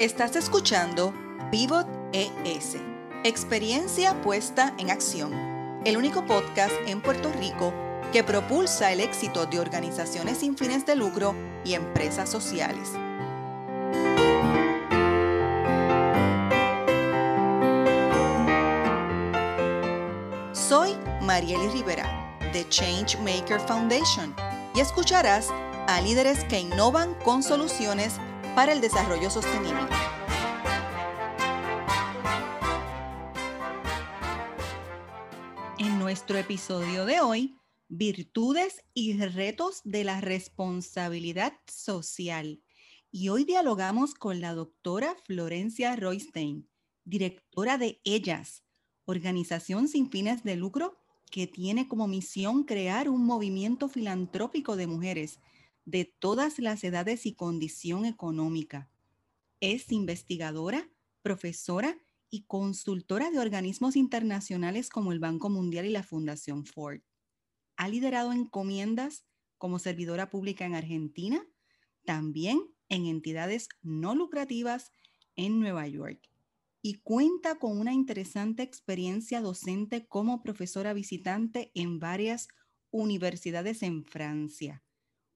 Estás escuchando Pivot ES, experiencia puesta en acción, el único podcast en Puerto Rico que propulsa el éxito de organizaciones sin fines de lucro y empresas sociales. Soy Marieli Rivera, de Changemaker Foundation, y escucharás a líderes que innovan con soluciones para el desarrollo sostenible. En nuestro episodio de hoy, virtudes y retos de la responsabilidad social. Y hoy dialogamos con la doctora Florencia Roystein, directora de Ellas, organización sin fines de lucro que tiene como misión crear un movimiento filantrópico de mujeres de todas las edades y condición económica. Es investigadora, profesora y consultora de organismos internacionales como el Banco Mundial y la Fundación Ford. Ha liderado encomiendas como servidora pública en Argentina, también en entidades no lucrativas en Nueva York y cuenta con una interesante experiencia docente como profesora visitante en varias universidades en Francia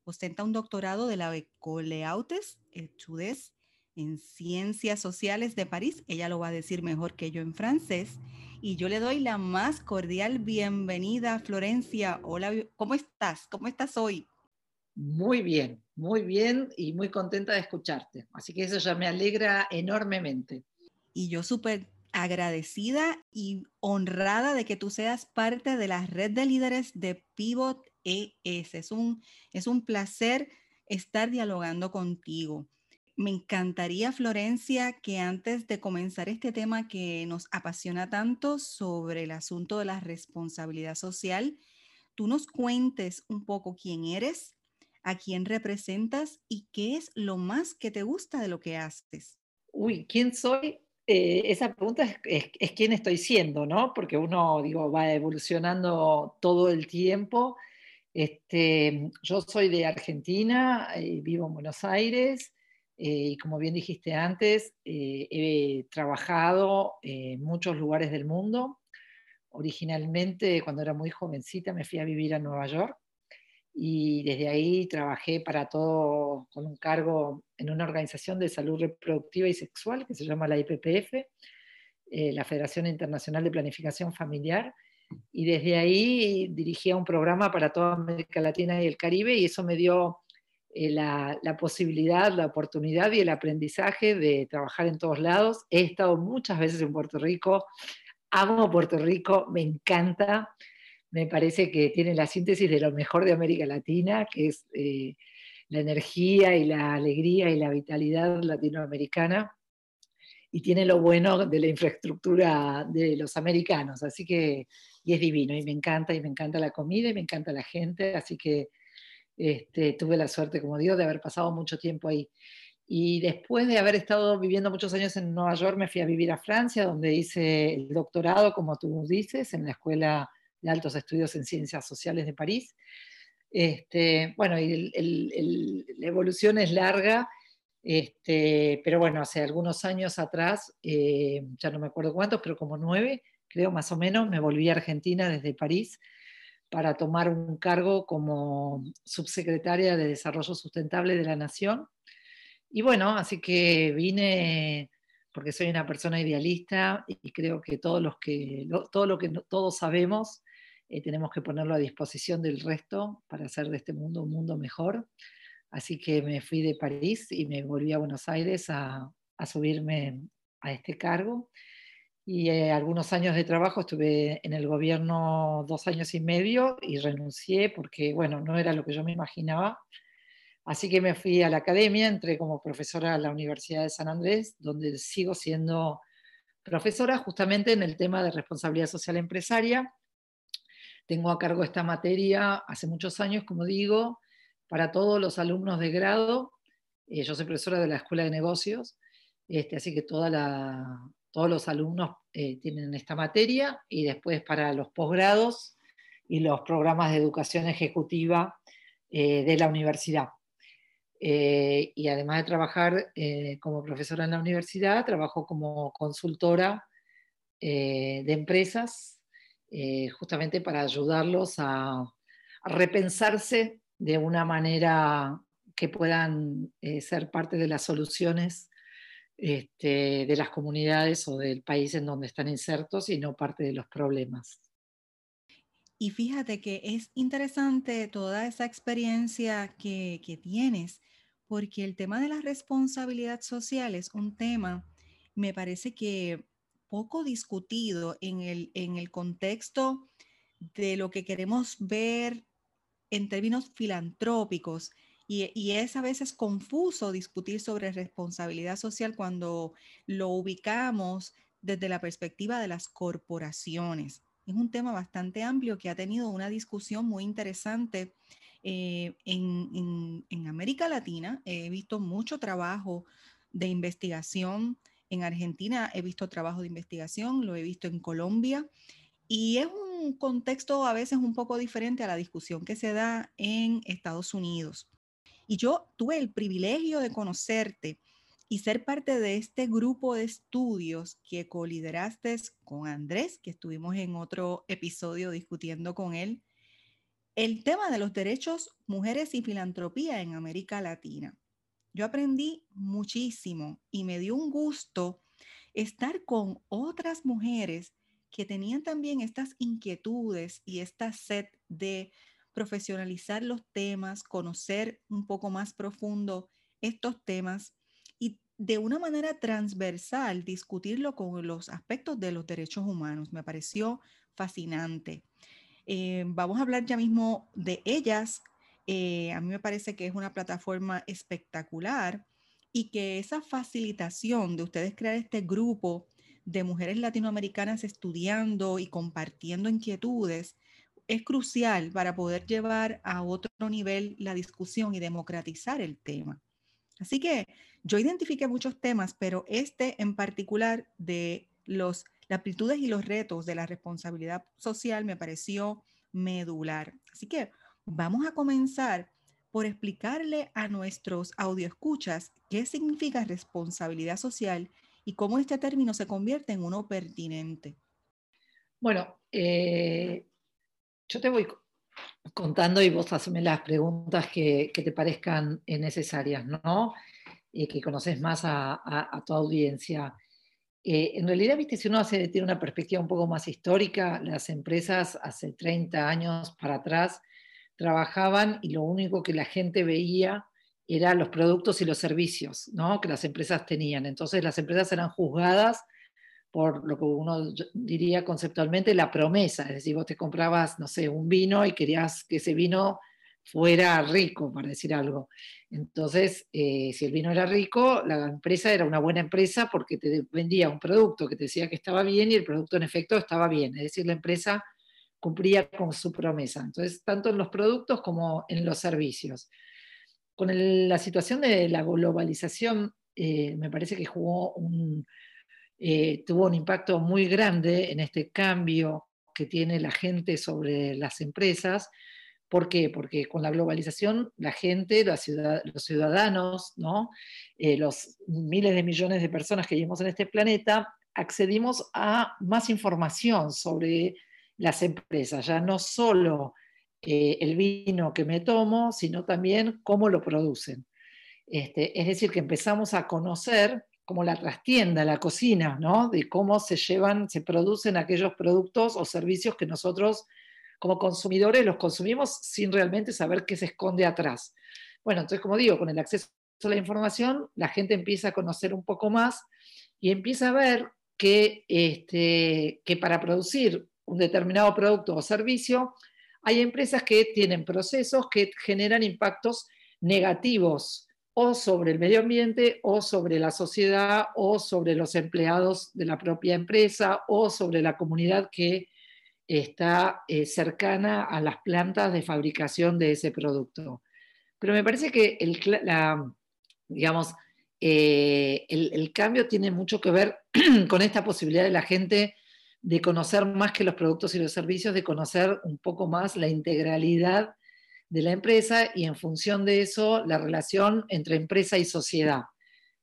ostenta un doctorado de la École Hautes Études en Ciencias Sociales de París. Ella lo va a decir mejor que yo en francés. Y yo le doy la más cordial bienvenida, Florencia. Hola, ¿cómo estás? ¿Cómo estás hoy? Muy bien, muy bien y muy contenta de escucharte. Así que eso ya me alegra enormemente. Y yo súper agradecida y honrada de que tú seas parte de la red de líderes de Pivot ES. Es un, es un placer estar dialogando contigo. Me encantaría, Florencia, que antes de comenzar este tema que nos apasiona tanto sobre el asunto de la responsabilidad social, tú nos cuentes un poco quién eres, a quién representas y qué es lo más que te gusta de lo que haces. Uy, ¿quién soy? Eh, esa pregunta es, es, quién estoy siendo, ¿no? Porque uno, digo, va evolucionando todo el tiempo este, yo soy de Argentina, eh, vivo en Buenos Aires eh, y como bien dijiste antes, eh, he trabajado en muchos lugares del mundo. Originalmente, cuando era muy jovencita, me fui a vivir a Nueva York y desde ahí trabajé para todo con un cargo en una organización de salud reproductiva y sexual que se llama la IPPF, la Federación Internacional de Planificación Familiar y desde ahí dirigía un programa para toda América Latina y el Caribe y eso me dio eh, la, posibilidad, la oportunidad y el aprendizaje de trabajar en todos lados. He estado muchas veces en Puerto Rico, amo Puerto Rico, me encanta, me parece que tiene la síntesis de lo mejor de América Latina, que es eh, la energía y la alegría y la vitalidad latinoamericana y tiene lo bueno de la infraestructura de los americanos, así que y es divino y me encanta y me encanta la comida y me encanta la gente, así que este, tuve la suerte, como digo, de haber pasado mucho tiempo ahí. Y después de haber estado viviendo muchos años en Nueva York, me fui a vivir a Francia, donde hice el doctorado, como tú dices, en la Escuela de Altos Estudios en Ciencias Sociales de París. Este, bueno, y la evolución es larga este, pero bueno, hace algunos años atrás, eh, ya no me acuerdo cuántos, pero como nueve, creo más o menos, me volví a Argentina desde París para tomar un cargo como subsecretaria de Desarrollo Sustentable de la Nación. Y bueno, así que vine porque soy una persona idealista y creo que, todos los que todo lo que todos sabemos eh, tenemos que ponerlo a disposición del resto para hacer de este mundo un mundo mejor. Así que me fui de París y me volví a Buenos Aires a, subirme a este cargo. Y eh, algunos años de trabajo estuve en el gobierno dos años y medio y renuncié porque, bueno, no era lo que yo me imaginaba. Así que me fui a la academia, entré como profesora a la Universidad de San Andrés, donde sigo siendo profesora justamente en el tema de responsabilidad social empresaria. Tengo a cargo esta materia hace muchos años, como digo, para todos los alumnos de grado. Eh, yo soy profesora de la Escuela de Negocios, este, así que todos los alumnos eh, tienen esta materia y después para los posgrados y los programas de educación ejecutiva eh, de la universidad. y además de trabajar como profesora en la universidad, trabajo como consultora de empresas, justamente para ayudarlos a, repensarse de una manera que puedan ser parte de las soluciones este, de las comunidades o del país en donde están insertos y no parte de los problemas. Y fíjate que es interesante toda esa experiencia que, tienes, porque el tema de la responsabilidad social es un tema, me parece que poco discutido en el, en el contexto de lo que queremos ver en términos filantrópicos. Y, y, es a veces confuso discutir sobre responsabilidad social cuando lo ubicamos desde la perspectiva de las corporaciones. Es un tema bastante amplio que ha tenido una discusión muy interesante eh, en, América Latina. He visto mucho trabajo de investigación. En Argentina he visto trabajo de investigación, lo he visto en Colombia. Y es contexto a veces un poco diferente a la discusión que se da en Estados Unidos. Y yo tuve el privilegio de conocerte y ser parte de este grupo de estudios que colideraste con Andrés, que estuvimos en otro episodio discutiendo con él, el tema de los derechos mujeres y filantropía en América Latina. Yo aprendí muchísimo y me dio un gusto estar con otras mujeres que tenían también estas inquietudes y esta sed de profesionalizar los temas, conocer un poco más profundo estos temas de una manera transversal discutirlo con los aspectos de los derechos humanos. Me pareció fascinante. Eh, vamos a hablar ya mismo de ellas. Eh, a mí me parece que es una plataforma espectacular y que esa facilitación de ustedes crear este grupo de mujeres latinoamericanas estudiando y compartiendo inquietudes es crucial para poder llevar a otro nivel la discusión y democratizar el tema. Así que yo identifiqué muchos temas, pero este en particular de los, las aptitudes y los retos de la responsabilidad social me pareció medular. Así que vamos a comenzar por explicarle a nuestros audioescuchas qué significa responsabilidad social y cómo este término se convierte en uno pertinente. Bueno, eh, yo te voy contando y vos haceme las preguntas que, te parezcan necesarias, ¿no? Y que conoces más a, tu audiencia. Eh, en realidad, viste, si uno hace, tiene una perspectiva un poco más histórica, las empresas hace 30 años para atrás trabajaban y lo único que la gente veía eran los productos y los servicios ¿no? que las empresas tenían. Entonces las empresas eran juzgadas por lo que uno diría conceptualmente la promesa, es decir, vos te comprabas, no sé, un vino y querías que ese vino fuera rico, para decir algo. Entonces, eh, si el vino era rico, la empresa era una buena empresa porque te vendía un producto que te decía que estaba bien y el producto en efecto estaba bien, es decir, la empresa cumplía con su promesa. Entonces, tanto en los productos como en los servicios. Con la situación de la globalización, eh, me parece que eh, tuvo un impacto muy grande en este cambio que tiene la gente sobre las empresas. ¿Por qué? Porque con la globalización la gente, los ciudadanos, ¿no? Eh, los miles de millones de personas que vivimos en este planeta, accedimos a más información sobre las empresas, ya no solo eh, el vino que me tomo, sino también cómo lo producen. Este, es decir, que empezamos a conocer como la trastienda, la cocina, ¿no? De cómo se llevan, se producen aquellos productos o servicios que nosotros como consumidores los consumimos sin realmente saber qué se esconde atrás. Bueno, entonces, como digo, con el acceso a la información, la gente empieza a conocer un poco más y empieza a ver que, este, que para producir un determinado producto o servicio, hay empresas que tienen procesos que generan impactos negativos o sobre el medio ambiente o sobre la sociedad o sobre los empleados de la propia empresa o sobre la comunidad que está eh, cercana a las plantas de fabricación de ese producto. Pero me parece que el, digamos, eh, el, cambio tiene mucho que ver con esta posibilidad de la gente de conocer más que los productos y los servicios, de conocer un poco más la integralidad de la empresa y en función de eso la relación entre empresa y sociedad.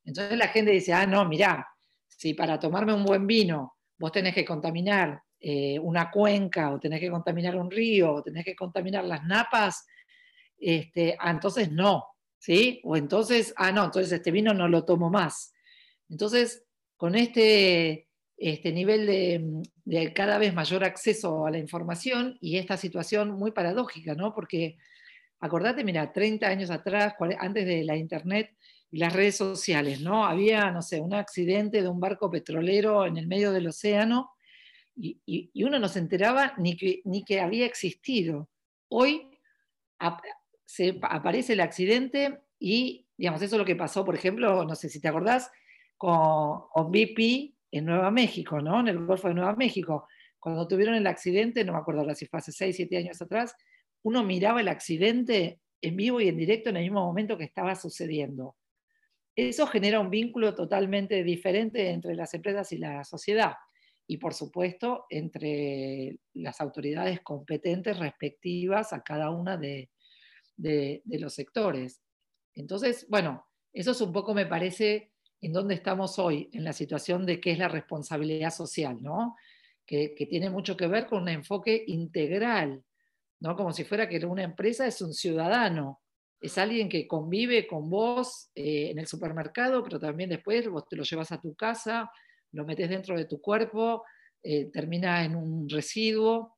Entonces la gente dice, ah, no, mirá, si para tomarme un buen vino vos tenés que contaminar eh, una cuenca o tenés que contaminar un río o tenés que contaminar las napas, este, ah, entonces no, ¿sí? O entonces, ah, no, entonces este vino no lo tomo más. Entonces, con este, este nivel de, de, cada vez mayor acceso a la información y esta situación muy paradójica, ¿no? Porque acordate, mira, 30 años atrás, antes de la Internet y las redes sociales, ¿no? Había, no sé, un accidente de un barco petrolero en el medio del océano y, y, uno no se enteraba ni que, ni que había existido. Hoy se, aparece el accidente y, digamos, eso es lo que pasó, por ejemplo, no sé si te acordás, con BP en Nueva México, ¿no? En el Golfo de Nueva México. Cuando tuvieron el accidente, no me acuerdo ahora si fue hace 6, 7 años atrás, uno miraba el accidente en vivo y en directo en el mismo momento que estaba sucediendo. Eso genera un vínculo totalmente diferente entre las empresas y la sociedad y por supuesto entre las autoridades competentes respectivas a cada una de, de, los sectores. Entonces, bueno, eso es un poco, me parece, en dónde estamos hoy, en la situación de qué es la responsabilidad social, ¿no? Que, tiene mucho que ver con un enfoque integral, ¿no? Como si fuera que una empresa es un ciudadano, es alguien que convive con vos eh, en el supermercado, pero también después vos te lo llevas a tu casa, lo metes dentro de tu cuerpo, eh, termina en un residuo,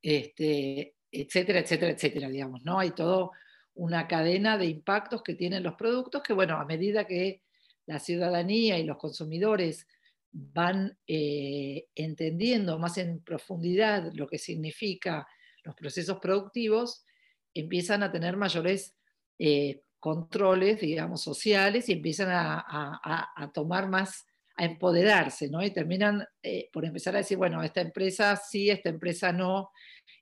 este, etcétera, etcétera, etcétera, digamos, ¿no? Hay toda una cadena de impactos que tienen los productos que, bueno, a medida que la ciudadanía y los consumidores van eh, entendiendo más en profundidad lo que significa los procesos productivos, empiezan a tener mayores eh, controles, digamos, sociales y empiezan a, tomar más, a empoderarse, ¿no? Y terminan eh, por empezar a decir, bueno, esta empresa sí, esta empresa no,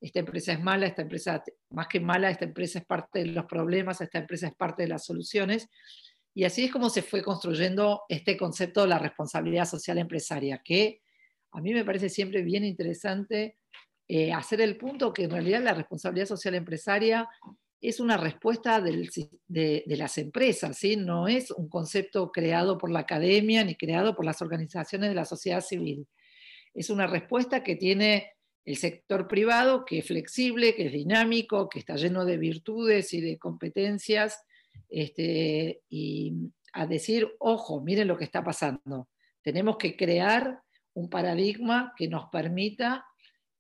esta empresa es mala, esta empresa, más que mala, esta empresa es parte de los problemas, esta empresa es parte de las soluciones. Y así es como se fue construyendo este concepto de la responsabilidad social empresaria, que a mí me parece siempre bien interesante eh, hacer el punto que en realidad la responsabilidad social empresaria es una respuesta de, las empresas, ¿sí? no es un concepto creado por la academia ni creado por las organizaciones de la sociedad civil. Es una respuesta que tiene el sector privado, que es flexible, que es dinámico, que está lleno de virtudes y de competencias, este, y a decir, ojo, miren lo que está pasando. Tenemos que crear un paradigma que nos permita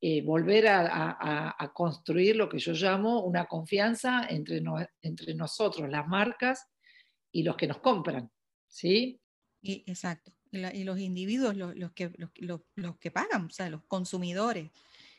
eh, volver a, construir lo que yo llamo una confianza entre, entre nosotros, las marcas, y los que nos compran. ¿sí? Y, exacto. Y, los individuos, los, que, los, que pagan, o sea, los consumidores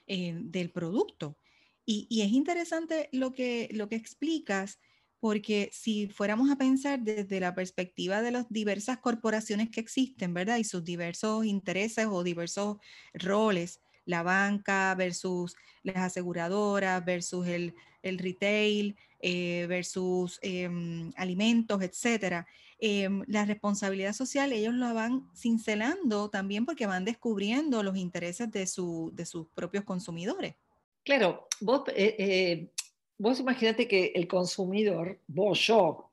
eh, del producto. Y, es interesante lo que, lo que explicas, porque si fuéramos a pensar desde la perspectiva de las diversas corporaciones que existen, ¿verdad? Y sus diversos intereses o diversos roles, la banca versus las aseguradoras, versus el, retail, eh, versus em, alimentos, etcétera. Em, la responsabilidad social ellos la van cincelando también porque van descubriendo los intereses de, su, de sus propios consumidores. Claro, vos, eh, eh, vos imaginate que el consumidor, vos, yo,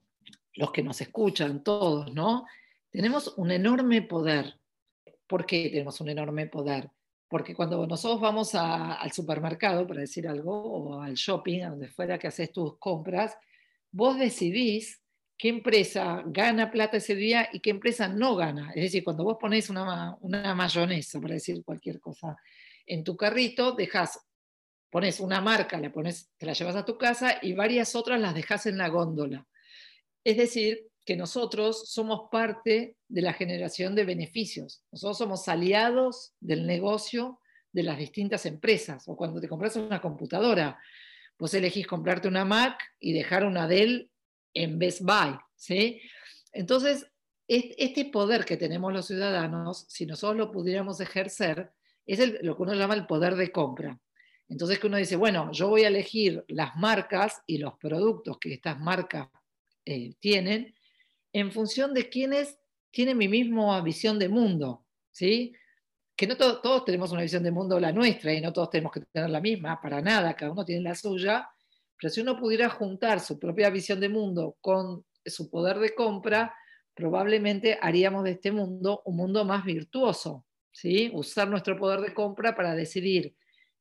los que nos escuchan, todos, ¿no? Tenemos un enorme poder. ¿Por qué tenemos un enorme poder? Porque cuando nosotros vamos al supermercado, para decir algo, o al shopping, a donde fuera que haces tus compras, vos decidís qué empresa gana plata ese día y qué empresa no gana. Es decir, cuando vos pones una, una mayonesa, para decir cualquier cosa, en tu carrito, dejas, pones una marca, la pones, te la llevas a tu casa y varias otras las dejas en la góndola. Es decir, que nosotros somos parte de la generación de beneficios. Nosotros somos aliados del negocio de las distintas empresas. O cuando te compras una computadora, vos elegís comprarte una Mac y dejar una Dell en Best Buy. ¿sí? Entonces, este poder que tenemos los ciudadanos, si nosotros lo pudiéramos ejercer, es lo que uno llama el poder de compra. Entonces que uno dice, bueno, yo voy a elegir las marcas y los productos que estas marcas eh, tienen en función de quiénes tienen mi misma visión de mundo, ¿sí? Que no todos tenemos una visión de mundo la nuestra y no todos tenemos que tener la misma, para nada, cada uno tiene la suya, Pero si uno pudiera juntar su propia visión de mundo con su poder de compra, probablemente haríamos de este mundo un mundo más virtuoso. ¿sí? Usar nuestro poder de compra para decidir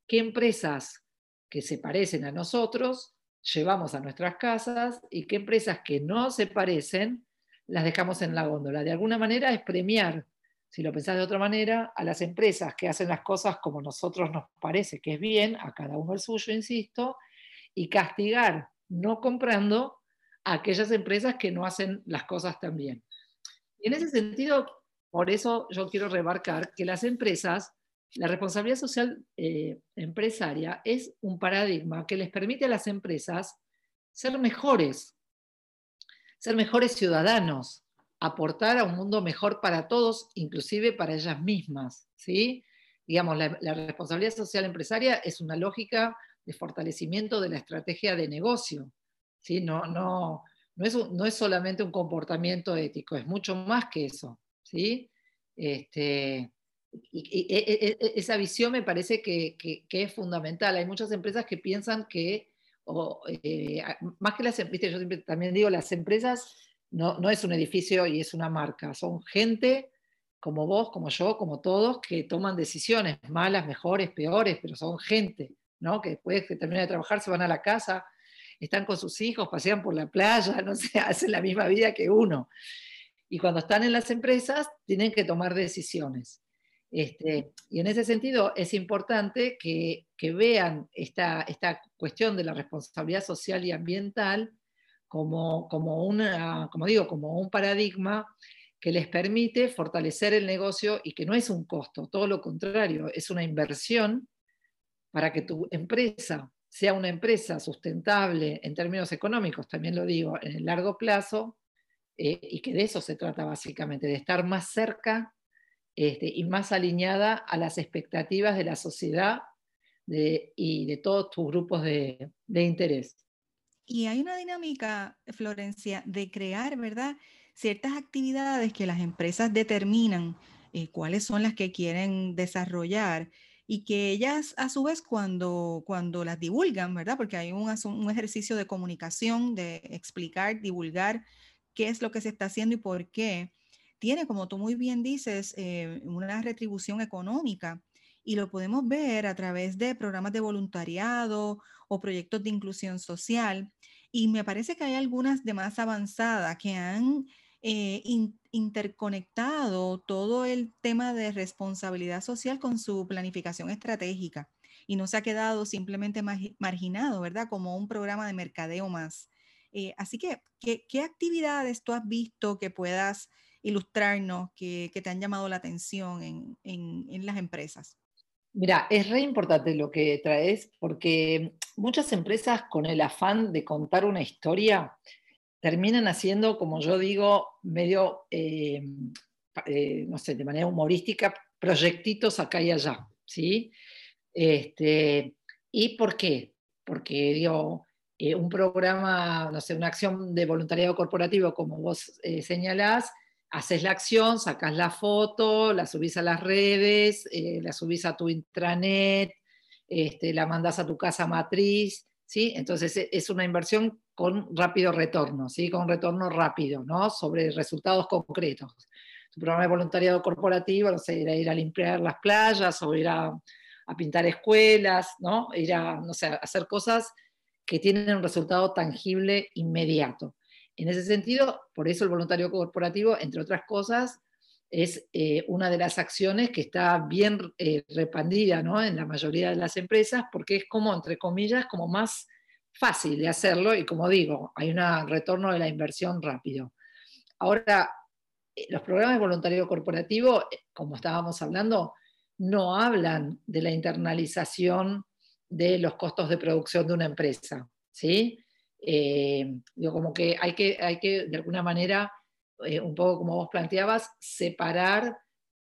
qué empresas que se parecen a nosotros llevamos a nuestras casas y qué empresas que no se parecen las dejamos en la góndola. De alguna manera es premiar, si lo pensás de otra manera, a las empresas que hacen las cosas como nosotros nos parece que es bien, a cada uno el suyo, insisto, y castigar no comprando a aquellas empresas que no hacen las cosas tan bien. Y en ese sentido, por eso yo quiero remarcar que las empresas la responsabilidad social eh, empresaria es un paradigma que les permite a las empresas ser mejores, ser mejores ciudadanos, aportar a un mundo mejor para todos, inclusive para ellas mismas. ¿sí? Digamos, la, responsabilidad social empresaria es una lógica de fortalecimiento de la estrategia de negocio. ¿sí? No, no, no, es, no es solamente un comportamiento ético, es mucho más que eso. ¿sí? Este, e, e, e, esa visión me parece que, es fundamental. Hay muchas empresas que piensan que, eh, más que las empresas, yo también digo, las empresas no, no, es un edificio y es una marca, son gente como vos, como yo, como todos, que toman decisiones malas, mejores, peores, pero son gente, ¿no? que después que terminan de trabajar se van a la casa, están con sus hijos, pasean por la playa, no sé, hacen la misma vida que uno. Y cuando están en las empresas, tienen que tomar decisiones. Este, y en ese sentido es importante que, vean esta, cuestión de la responsabilidad social y ambiental como digo, como un paradigma que les permite fortalecer el negocio y que no es un costo, todo lo contrario, es una inversión para que tu empresa sea una empresa sustentable en términos económicos, también lo digo, en el largo plazo, eh, y que de eso se trata básicamente, de estar más cerca este, y más alineada a las expectativas de la sociedad y de todos tus grupos de, interés. Y hay una dinámica, Florencia, de crear, ¿verdad? Ciertas actividades que las empresas determinan eh, cuáles son las que quieren desarrollar y que ellas a su vez cuando, cuando las divulgan, ¿verdad? Porque hay un, un ejercicio de comunicación, de explicar, divulgar qué es lo que se está haciendo y por qué tiene, como tú muy bien dices, eh, una retribución económica y lo podemos ver a través de programas de voluntariado o proyectos de inclusión social. Y me parece que hay algunas de más avanzadas que han eh, interconectado todo el tema de responsabilidad social con su planificación estratégica y no se ha quedado simplemente marginado, ¿verdad? Como un programa de mercadeo más. Eh, así que, ¿qué, ¿qué, actividades tú has visto que puedas ilustrarnos que, te han llamado la atención en, las empresas? Mira, es re importante lo que traes porque muchas empresas con el afán de contar una historia terminan haciendo, como yo digo, medio, eh, eh, no sé, de manera humorística, proyectitos acá y allá, ¿sí? Este, ¿Y por qué? Porque, digo, eh, un programa, no sé, una acción de voluntariado corporativo, como vos señalás, haces la acción, sacas la foto, la subís a las redes, eh, la subís a tu intranet, este, la mandas a tu casa matriz, ¿sí? Entonces e, es una inversión con rápido retorno, ¿sí? Con retorno rápido, ¿no? Sobre resultados concretos. Tu programa de voluntariado corporativo, no sé, ir a, limpiar las playas o ir a, a, pintar escuelas, ¿no? Ir a, no sé, a hacer cosas que tienen un resultado tangible inmediato. En ese sentido, por eso el voluntario corporativo, entre otras cosas, es eh, una de las acciones que está bien eh, repandida en la mayoría de las empresas porque es como, entre comillas, como más fácil de hacerlo y como digo, hay un retorno de la inversión rápido. Ahora, eh, los programas de voluntario corporativo, como estábamos hablando, no hablan de la internalización de los costos de producción de una empresa. ¿sí? Eh, digo, como que hay, que hay que, de alguna manera, eh, un poco como vos planteabas, separar,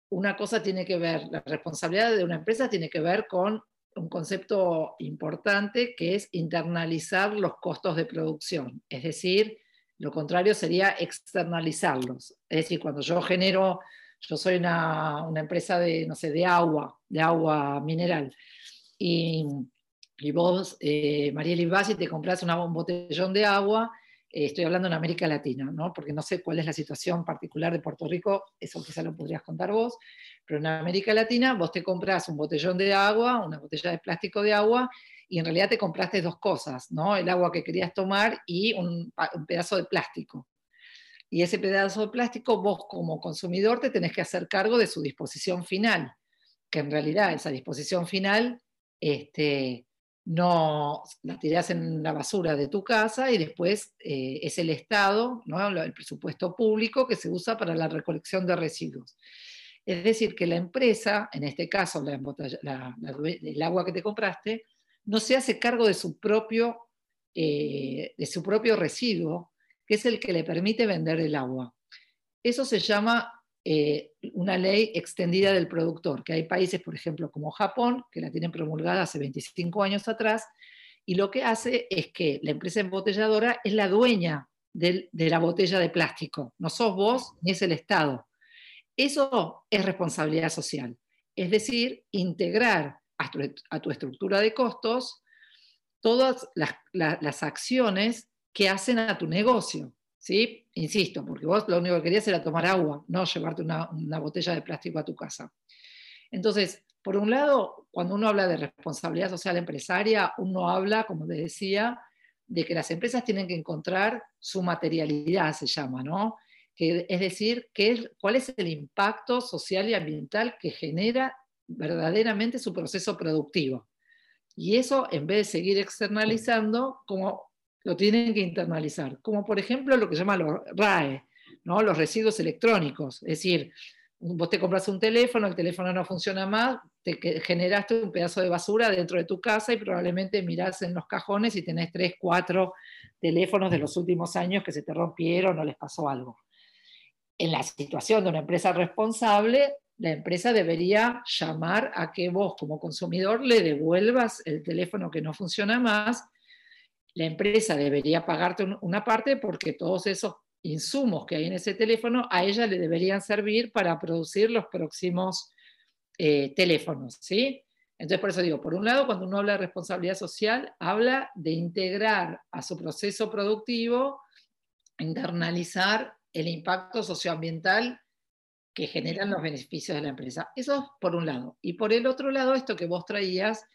una cosa tiene que ver, la responsabilidad de una empresa tiene que ver con un concepto importante que es internalizar los costos de producción, es decir, lo contrario sería externalizarlos. Es decir, cuando yo genero, yo soy una, una empresa de, no sé, de agua, de agua mineral, y y vos, eh, Mariela, vas y te compras un botellón de agua, eh, estoy hablando en América Latina, ¿no? porque no sé cuál es la situación particular de Puerto Rico, eso quizá lo podrías contar vos, pero en América Latina vos te compras un botellón de agua, una botella de plástico de agua, y en realidad te compraste dos cosas, ¿no? el agua que querías tomar y un, un pedazo de plástico. Y ese pedazo de plástico vos como consumidor te tenés que hacer cargo de su disposición final, que en realidad esa disposición final este, no la tirás en la basura de tu casa y después eh, es el Estado, ¿no? el presupuesto público que se usa para la recolección de residuos. Es decir, que la empresa, en este caso el agua que te compraste, no se hace cargo de su propio, eh, de su propio residuo, que es el que le permite vender el agua. Eso se llama eh, una ley extendida del productor, que hay países, por ejemplo, como Japón, que la tienen promulgada hace 25 años atrás, y lo que hace es que la empresa embotelladora es la dueña de, la botella de plástico, no sos vos ni es el Estado. Eso es responsabilidad social, es decir, integrar a tu, estructura de costos todas las acciones que hacen a tu negocio. ¿Sí? Insisto, porque vos lo único que querías era tomar agua, no llevarte una, botella de plástico a tu casa. Entonces, por un lado, cuando uno habla de responsabilidad social empresaria, uno habla, como te decía, de que las empresas tienen que encontrar su materialidad, se llama, ¿no? Que, es decir, cuál es el impacto social y ambiental que genera verdaderamente su proceso productivo. Y eso, en vez de seguir externalizando, como lo tienen que internalizar, como por ejemplo lo que se llama los RAE, ¿no? los residuos electrónicos. Es decir, vos te compras un teléfono, el teléfono no funciona más, te generaste un pedazo de basura dentro de tu casa y probablemente mirás en los cajones y tenés tres, cuatro teléfonos de los últimos años que se te rompieron o les pasó algo. En la situación de una empresa responsable, la empresa debería llamar a que vos como consumidor le devuelvas el teléfono que no funciona más la empresa debería pagarte una parte porque todos esos insumos que hay en ese teléfono a ella le deberían servir para producir los próximos eh, teléfonos, ¿sí? Entonces, por eso digo, por un lado, cuando uno habla de responsabilidad social, habla de integrar a su proceso productivo, internalizar el impacto socioambiental que generan los beneficios de la empresa. Eso por un lado. Y por el otro lado, esto que vos traías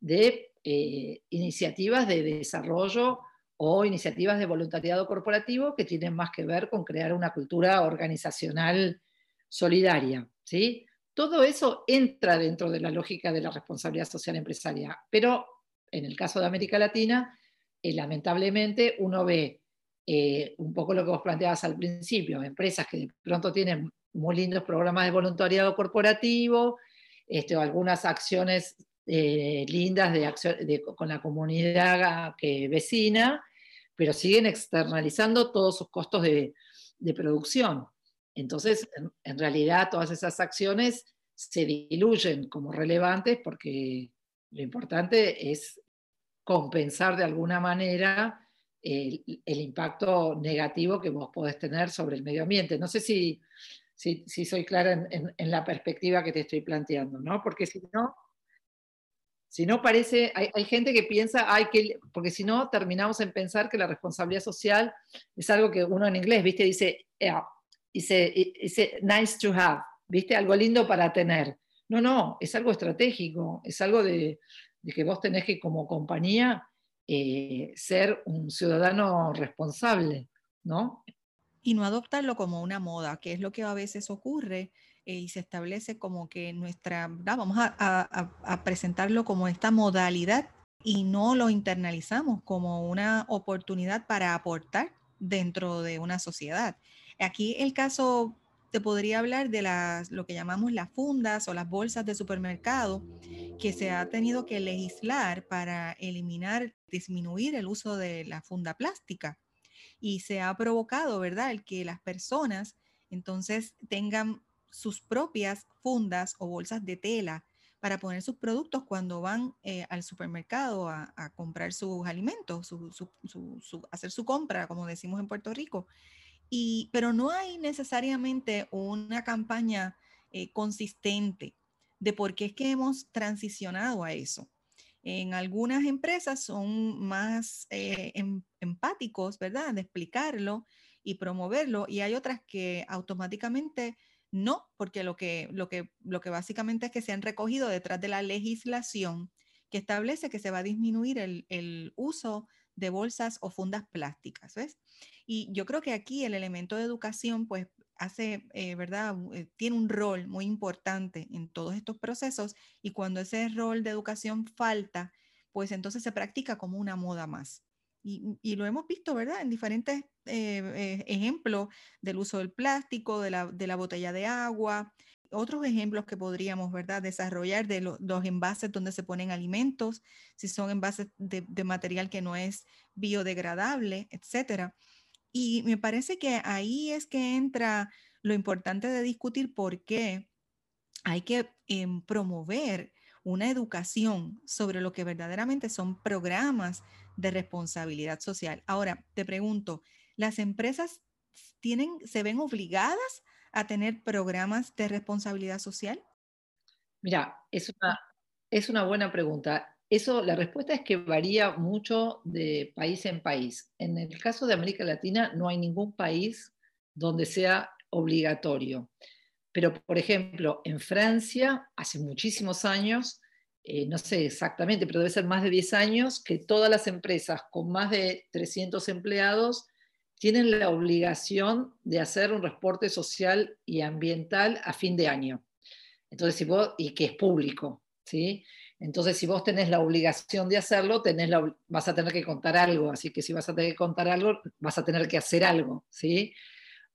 de eh, iniciativas de desarrollo o iniciativas de voluntariado corporativo que tienen más que ver con crear una cultura organizacional solidaria. ¿sí? Todo eso entra dentro de la lógica de la responsabilidad social empresaria, pero en el caso de América Latina, eh, lamentablemente uno ve eh, un poco lo que vos planteabas al principio, empresas que de pronto tienen muy lindos programas de voluntariado corporativo, este, algunas acciones eh, lindas de, con la comunidad que vecina, pero siguen externalizando todos sus costos de, producción. Entonces, en, realidad, todas esas acciones se diluyen como relevantes porque lo importante es compensar de alguna manera el, impacto negativo que vos podés tener sobre el medio ambiente. No sé si, si, soy clara en, en, la perspectiva que te estoy planteando, ¿no? Porque si no, si no parece, hay, gente que piensa, ay, que, porque si no terminamos en pensar que la responsabilidad social es algo que uno en inglés, viste, dice, dice, dice nice to have, viste, algo lindo para tener. No, no, es algo estratégico, es algo de, que vos tenés que como compañía eh, ser un ciudadano responsable, ¿no? Y no adoptarlo como una moda, que es lo que a veces ocurre y se establece como que nuestra, vamos a, presentarlo como esta modalidad y no lo internalizamos como una oportunidad para aportar dentro de una sociedad. Aquí el caso te podría hablar de las, lo que llamamos las fundas o las bolsas de supermercado, que se ha tenido que legislar para eliminar, disminuir el uso de la funda plástica. Y se ha provocado, ¿verdad?, el que las personas entonces tengan sus propias fundas o bolsas de tela para poner sus productos cuando van eh, al supermercado a, comprar sus alimentos, hacer su compra, como decimos en Puerto Rico. Pero no hay necesariamente una campaña eh, consistente de por qué es que hemos transicionado a eso. En algunas empresas son más eh, em, empáticos, ¿verdad? De explicarlo y promoverlo y hay otras que automáticamente no, porque lo que, básicamente es que se han recogido detrás de la legislación que establece que se va a disminuir el, el uso de bolsas o fundas plásticas, ¿ves? Y yo creo que aquí el elemento de educación, pues, hace, eh, ¿verdad? Eh, tiene un rol muy importante en todos estos procesos y cuando ese rol de educación falta, pues entonces se practica como una moda más. Y, y lo hemos visto, ¿verdad? En diferentes eh, ejemplos del uso del plástico, de la, botella de agua, otros ejemplos que podríamos, ¿verdad?, desarrollar de los envases donde se ponen alimentos, si son envases de, de, material que no es biodegradable, etcétera. Y me parece que ahí es que entra lo importante de discutir por qué hay que eh, promover una educación sobre lo que verdaderamente son programas de responsabilidad social. Ahora, te pregunto, ¿las empresas tienen, se ven obligadas a tener programas de responsabilidad social? Mira, es una, es una buena pregunta. Eso, la respuesta es que varía mucho de país en país. En el caso de América Latina no hay ningún país donde sea obligatorio. Pero, por ejemplo, en Francia, hace muchísimos años, eh, no sé exactamente, pero debe ser más de 10 años, que todas las empresas con más de 300 empleados tienen la obligación de hacer un reporte social y ambiental a fin de año. Entonces, si vos, y que es público, ¿sí? Entonces, si vos tenés la obligación de hacerlo, tenés la, vas a tener que contar algo. Así que si vas a tener que contar algo, vas a tener que hacer algo, ¿sí?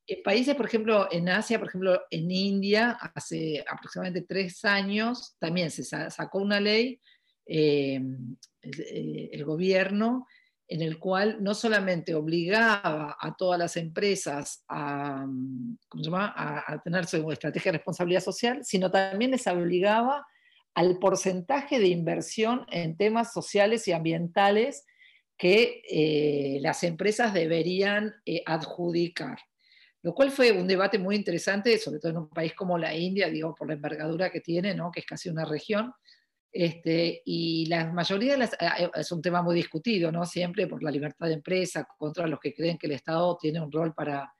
En países, por ejemplo, en Asia, por ejemplo, en India, hace aproximadamente tres años, también se sacó una ley, eh, el, gobierno en el cual no solamente obligaba a todas las empresas a, a, tener su estrategia de responsabilidad social, sino también les obligaba al porcentaje de inversión en temas sociales y ambientales que eh, las empresas deberían eh, adjudicar. Lo cual fue un debate muy interesante, sobre todo en un país como la India, digo, por la envergadura que tiene, ¿no? que es casi una región, este, y la mayoría de las, eh, eh, es un tema muy discutido, ¿no? Siempre por la libertad de empresa, contra los que creen que el Estado tiene un rol para,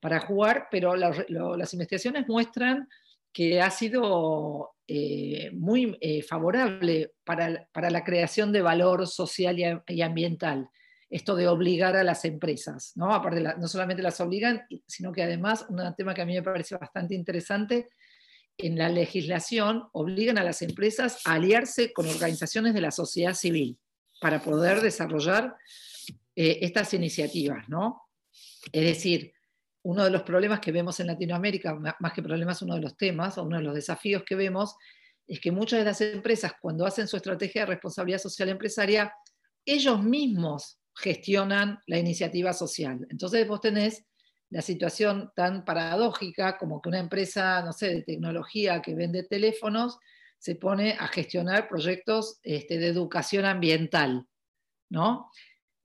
para jugar, pero las investigaciones muestran que ha sido eh, muy favorable para, para, la creación de valor social y, ambiental. Esto de obligar a las empresas, ¿no? Aparte, no solamente las obligan, sino que además, un tema que a mí me parece bastante interesante en la legislación obligan a las empresas a aliarse con organizaciones de la sociedad civil para poder desarrollar eh, estas iniciativas, ¿no? Es decir, uno de los problemas que vemos en Latinoamérica, más que problemas, uno de los temas o uno de los desafíos que vemos, es que muchas de las empresas, cuando hacen su estrategia de responsabilidad social empresaria, ellos mismos gestionan la iniciativa social. Entonces vos tenés la situación tan paradójica como que una empresa, no sé, de tecnología que vende teléfonos se pone a gestionar proyectos este, de educación ambiental, ¿no?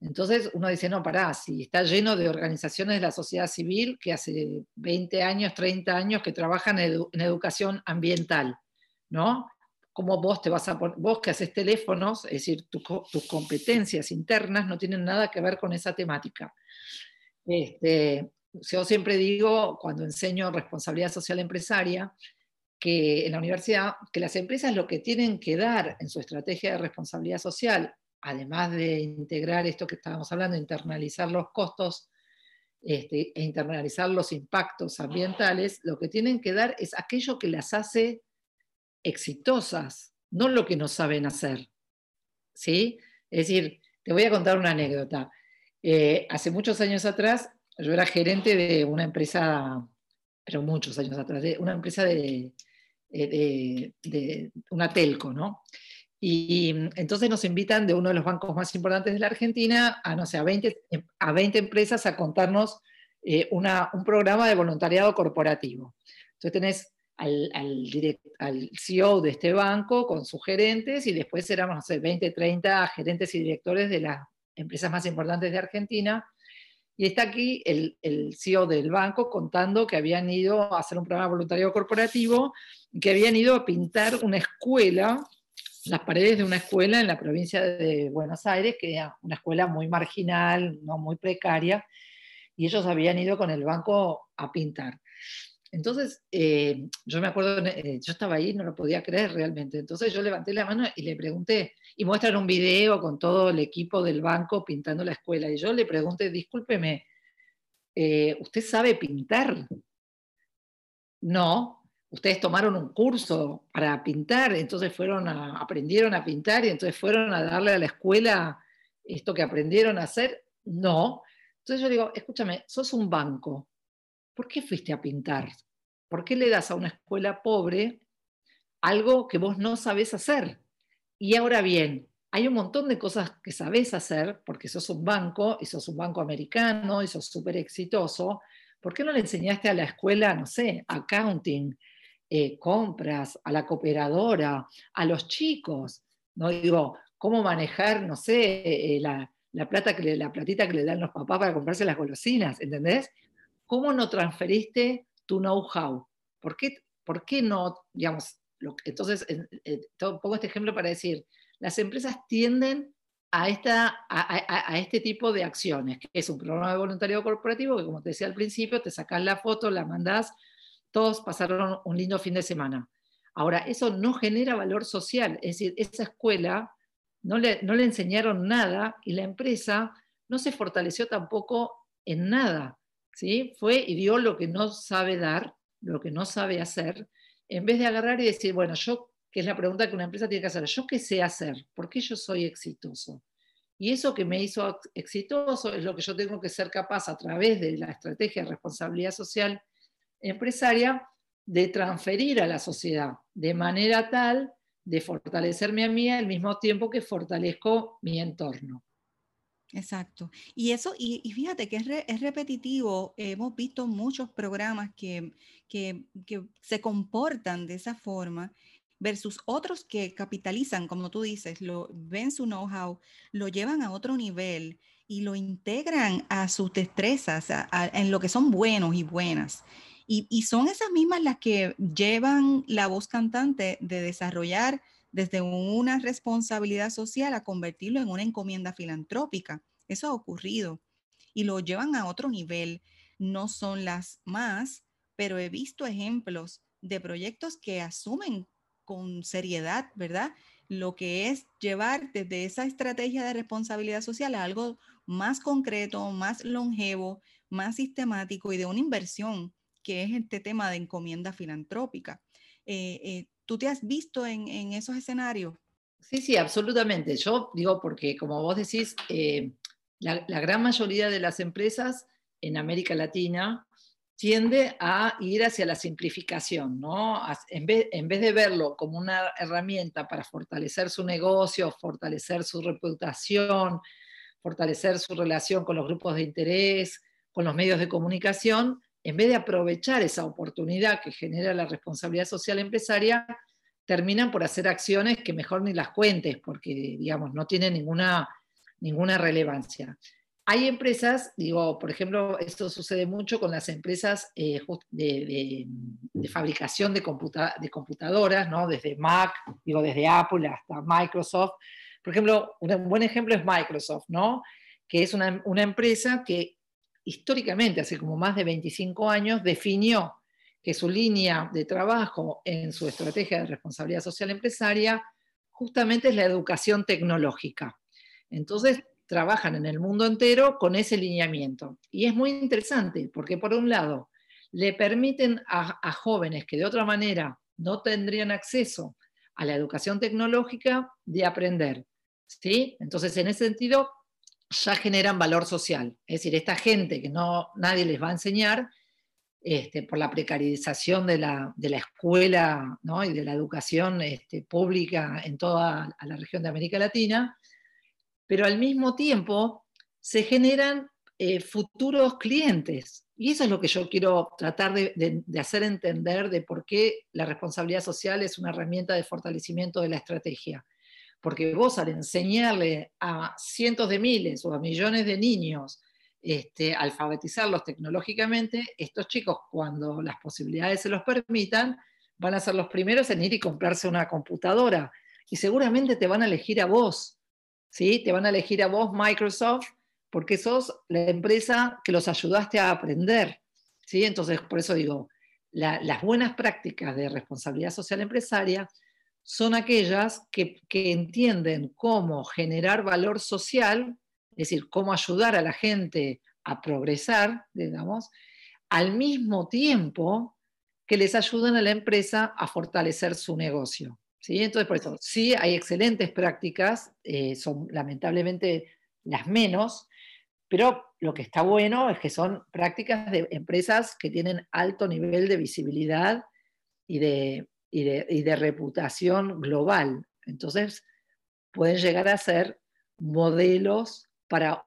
Entonces uno dice, no, pará, si está lleno de organizaciones de la sociedad civil que hace 20 años, 30 años que trabajan en, educación ambiental, ¿no? ¿Cómo vos te vas a vos que haces teléfonos, es decir, tus competencias internas no tienen nada que ver con esa temática. Este, yo siempre digo, cuando enseño responsabilidad social empresaria, que en la universidad, que las empresas lo que tienen que dar en su estrategia de responsabilidad social, además de integrar esto que estábamos hablando, internalizar los costos este, e internalizar los impactos ambientales, lo que tienen que dar es aquello que las hace exitosas, no lo que no saben hacer. ¿Sí? Es decir, te voy a contar una anécdota. Eh, hace muchos años atrás yo era gerente de una empresa, pero muchos años atrás, de una empresa de, de, una telco, ¿no? Y entonces nos invitan de uno de los bancos más importantes de la Argentina a, no sé, a 20, a 20 empresas a contarnos eh, una, un programa de voluntariado corporativo. Entonces tenés al, al, al, CEO de este banco con sus gerentes y después éramos, no sé, 20, 30 gerentes y directores de las empresas más importantes de Argentina y está aquí el, el, CEO del banco contando que habían ido a hacer un programa voluntario corporativo, que habían ido a pintar una escuela las paredes de una escuela en la provincia de Buenos Aires, que era una escuela muy marginal, no muy precaria, y ellos habían ido con el banco a pintar. Entonces, eh, yo me acuerdo, eh, yo estaba ahí, no lo podía creer realmente. Entonces yo levanté la mano y le pregunté, y muestran un video con todo el equipo del banco pintando la escuela. Y yo le pregunté, discúlpeme, eh, ¿usted sabe pintar? No, ustedes tomaron un curso para pintar, entonces fueron a, aprendieron a pintar y entonces fueron a darle a la escuela esto que aprendieron a hacer. No. Entonces yo digo, escúchame, sos un banco ¿por qué fuiste a pintar? ¿Por qué le das a una escuela pobre algo que vos no sabés hacer? Y ahora bien, hay un montón de cosas que sabés hacer, porque sos un banco, y sos un banco americano, y sos súper exitoso. ¿Por qué no le enseñaste a la escuela, no sé, accounting, eh, compras, a la cooperadora, a los chicos? No digo, cómo manejar, no sé, eh, la, plata que la platita que le dan los papás para comprarse las golosinas, ¿entendés? ¿Cómo no transferiste tu know-how? ¿Por qué, ¿Por qué no, digamos, entonces, pongo este ejemplo para decir, las empresas tienden a, esta, a, este tipo de acciones, que es un programa de voluntariado corporativo que, como te decía al principio, te sacas la foto, la mandás, todos pasaron un lindo fin de semana. Ahora, eso no genera valor social, es decir, esa escuela no le, no le enseñaron nada y la empresa no se fortaleció tampoco en nada. Fue y dio lo que no sabe dar, lo que no sabe hacer, en vez de agarrar y decir, bueno, yo, que es la pregunta que una empresa tiene que hacer, ¿yo qué sé hacer? ¿Por qué yo soy exitoso? Y eso que me hizo exitoso es lo que yo tengo que ser capaz a través de la estrategia de responsabilidad social empresaria de transferir a la sociedad de manera tal de fortalecerme a mí al mismo tiempo que fortalezco mi entorno. Exacto. Y eso, y, fíjate que es, repetitivo, hemos visto muchos programas que, que, se comportan de esa forma versus otros que capitalizan, como tú dices, lo, ven su know-how, lo llevan a otro nivel y lo integran a sus destrezas, en lo que son buenos y buenas. Y, y son esas mismas las que llevan la voz cantante de desarrollar desde una responsabilidad social a convertirlo en una encomienda filantrópica. Eso ha ocurrido y lo llevan a otro nivel. No son las más, pero he visto ejemplos de proyectos que asumen con seriedad, ¿verdad? Lo que es llevar desde esa estrategia de responsabilidad social a algo más concreto, más longevo, más sistemático y de una inversión, que es este tema de encomienda filantrópica. Eh, eh, ¿Tú te has visto en, esos escenarios? Sí, sí, absolutamente. Yo digo porque, como vos decís, eh, la, gran mayoría de las empresas en América Latina tiende a ir hacia la simplificación, ¿no? En vez, en vez, de verlo como una herramienta para fortalecer su negocio, fortalecer su reputación, fortalecer su relación con los grupos de interés, con los medios de comunicación, en vez de aprovechar esa oportunidad que genera la responsabilidad social empresaria, terminan por hacer acciones que mejor ni las cuentes, porque, digamos, no tienen ninguna, ninguna relevancia. Hay empresas, digo, por ejemplo, esto sucede mucho con las empresas eh, de, fabricación de, computadoras, ¿no? desde Mac, digo, desde Apple hasta Microsoft. Por ejemplo, un buen ejemplo es Microsoft, ¿no? que es una empresa que históricamente, hace como más de 25 años, definió que su línea de trabajo en su estrategia de responsabilidad social empresaria justamente es la educación tecnológica. Entonces, trabajan en el mundo entero con ese lineamiento. Y es muy interesante porque, por un lado, le permiten a, jóvenes que de otra manera no tendrían acceso a la educación tecnológica de aprender. ¿sí? Entonces, en ese sentido, ya generan valor social. Es decir, esta gente que no, nadie les va a enseñar, este, por la precarización de la, escuela y de la educación este, pública en toda la región de América Latina, pero al mismo tiempo se generan eh, futuros clientes. Y eso es lo que yo quiero tratar de, hacer entender de por qué la responsabilidad social es una herramienta de fortalecimiento de la estrategia porque vos al enseñarle a cientos de miles o a millones de niños, este, alfabetizarlos tecnológicamente, estos chicos cuando las posibilidades se los permitan, van a ser los primeros en ir y comprarse una computadora. y seguramente te van a elegir a vos, ¿sí? Te van a elegir a vos Microsoft porque sos la empresa que los ayudaste a aprender, ¿sí? Entonces, por eso digo, las buenas prácticas de responsabilidad social empresaria son aquellas que, entienden cómo generar valor social, es decir, cómo ayudar a la gente a progresar, digamos, al mismo tiempo que les ayudan a la empresa a fortalecer su negocio. ¿sí? Entonces, por eso, sí hay excelentes prácticas, eh, son lamentablemente las menos, pero lo que está bueno es que son prácticas de empresas que tienen alto nivel de visibilidad y de, y de reputación global. Entonces, pueden llegar a ser modelos para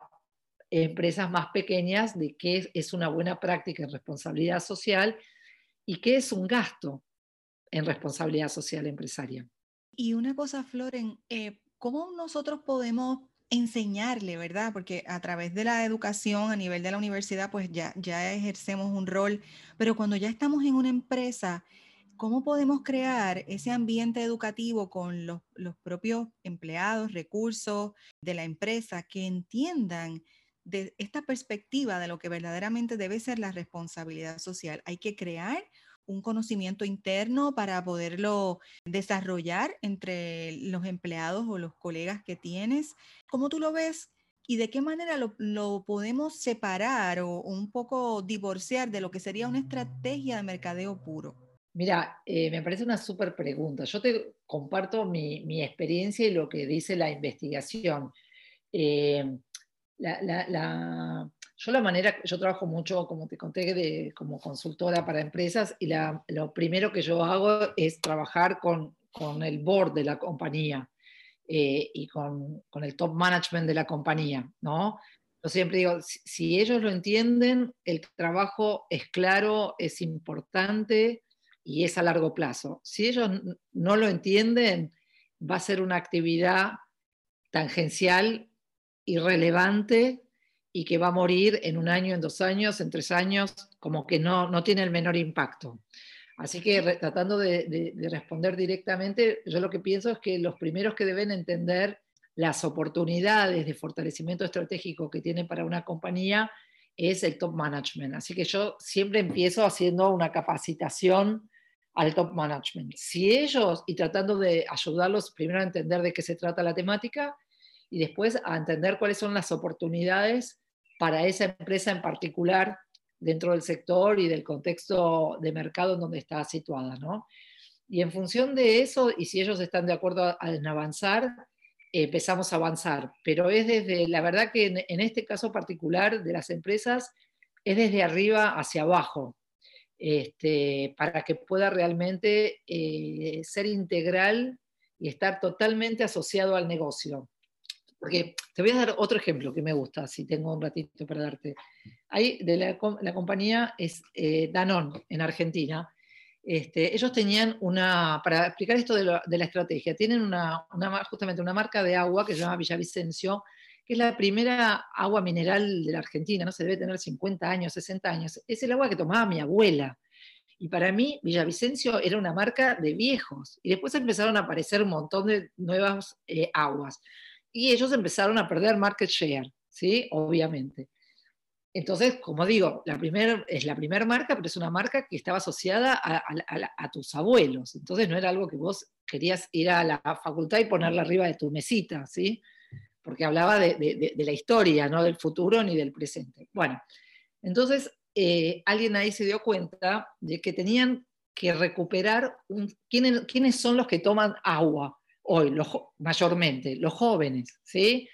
empresas más pequeñas de qué es una buena práctica en responsabilidad social y qué es un gasto en responsabilidad social empresaria. Y una cosa, Floren, eh, ¿cómo nosotros podemos enseñarle, verdad? Porque a través de la educación a nivel de la universidad, pues ya, ya ejercemos un rol, pero cuando ya estamos en una empresa, ¿cómo podemos crear ese ambiente educativo con los, los propios empleados, recursos de la empresa que entiendan de esta perspectiva de lo que verdaderamente debe ser la responsabilidad social. Hay que crear un conocimiento interno para poderlo desarrollar entre los empleados o los colegas que tienes. ¿Cómo tú lo ves? ¿Y de qué manera lo, podemos separar o, un poco divorciar de lo que sería una estrategia de mercadeo puro? Mira, eh, me parece una súper pregunta. Yo te comparto mi, experiencia y lo que dice la investigación. Eh, la, yo la manera, yo trabajo mucho, como te conté, de, como consultora para empresas y lo primero que yo hago es trabajar con, con el board de la compañía eh, y con, con, el top management de la compañía, ¿no? Yo siempre digo, si, ellos lo entienden, el trabajo es claro, es importante y es a largo plazo. Si ellos no lo entienden, va a ser una actividad tangencial irrelevante y que va a morir en un año, en dos años, en tres años, como que no, no tiene el menor impacto. Así que tratando de, responder directamente, yo lo que pienso es que los primeros que deben entender las oportunidades de fortalecimiento estratégico que tiene para una compañía es el top management. Así que yo siempre empiezo haciendo una capacitación al top management. Si ellos, y tratando de ayudarlos primero a entender de qué se trata la temática, y después a entender cuáles son las oportunidades para esa empresa en particular dentro del sector y del contexto de mercado en donde está situada. ¿no? Y en función de eso, y si ellos están de acuerdo en avanzar, empezamos a avanzar. Pero es desde, la verdad que en, este caso particular de las empresas, es desde arriba hacia abajo, este, para que pueda realmente eh, ser integral y estar totalmente asociado al negocio. Porque te voy a dar otro ejemplo que me gusta, si tengo un ratito para darte. Ahí de la, compañía es eh, Danone en Argentina. Este, ellos tenían una, para explicar esto de, la estrategia, tienen una, justamente una marca de agua que se llama Villavicencio, que es la primera agua mineral de la Argentina, no se debe tener 50 años, 60 años. Es el agua que tomaba mi abuela. Y para mí, Villavicencio era una marca de viejos. Y después empezaron a aparecer un montón de nuevas eh, aguas y ellos empezaron a perder market share, ¿sí? Obviamente. Entonces, como digo, la primer, es la primera marca, pero es una marca que estaba asociada a, tus abuelos. Entonces no era algo que vos querías ir a la facultad y ponerla arriba de tu mesita, ¿sí? Porque hablaba de, la historia, no del futuro ni del presente. Bueno, entonces eh, alguien ahí se dio cuenta de que tenían que recuperar quiénes son los que toman agua hoy, mayormente, los jóvenes, ¿sí?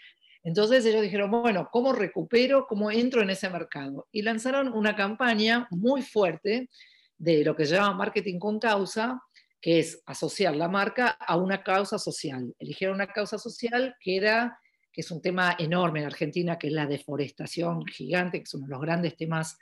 Entonces ellos dijeron, bueno, ¿cómo recupero, cómo entro en ese mercado? Y lanzaron una campaña muy fuerte de lo que se llama marketing con causa, que es asociar la marca a una causa social. Eligieron una causa social que era, que es un tema enorme en Argentina, que es la deforestación gigante, que es uno de los grandes temas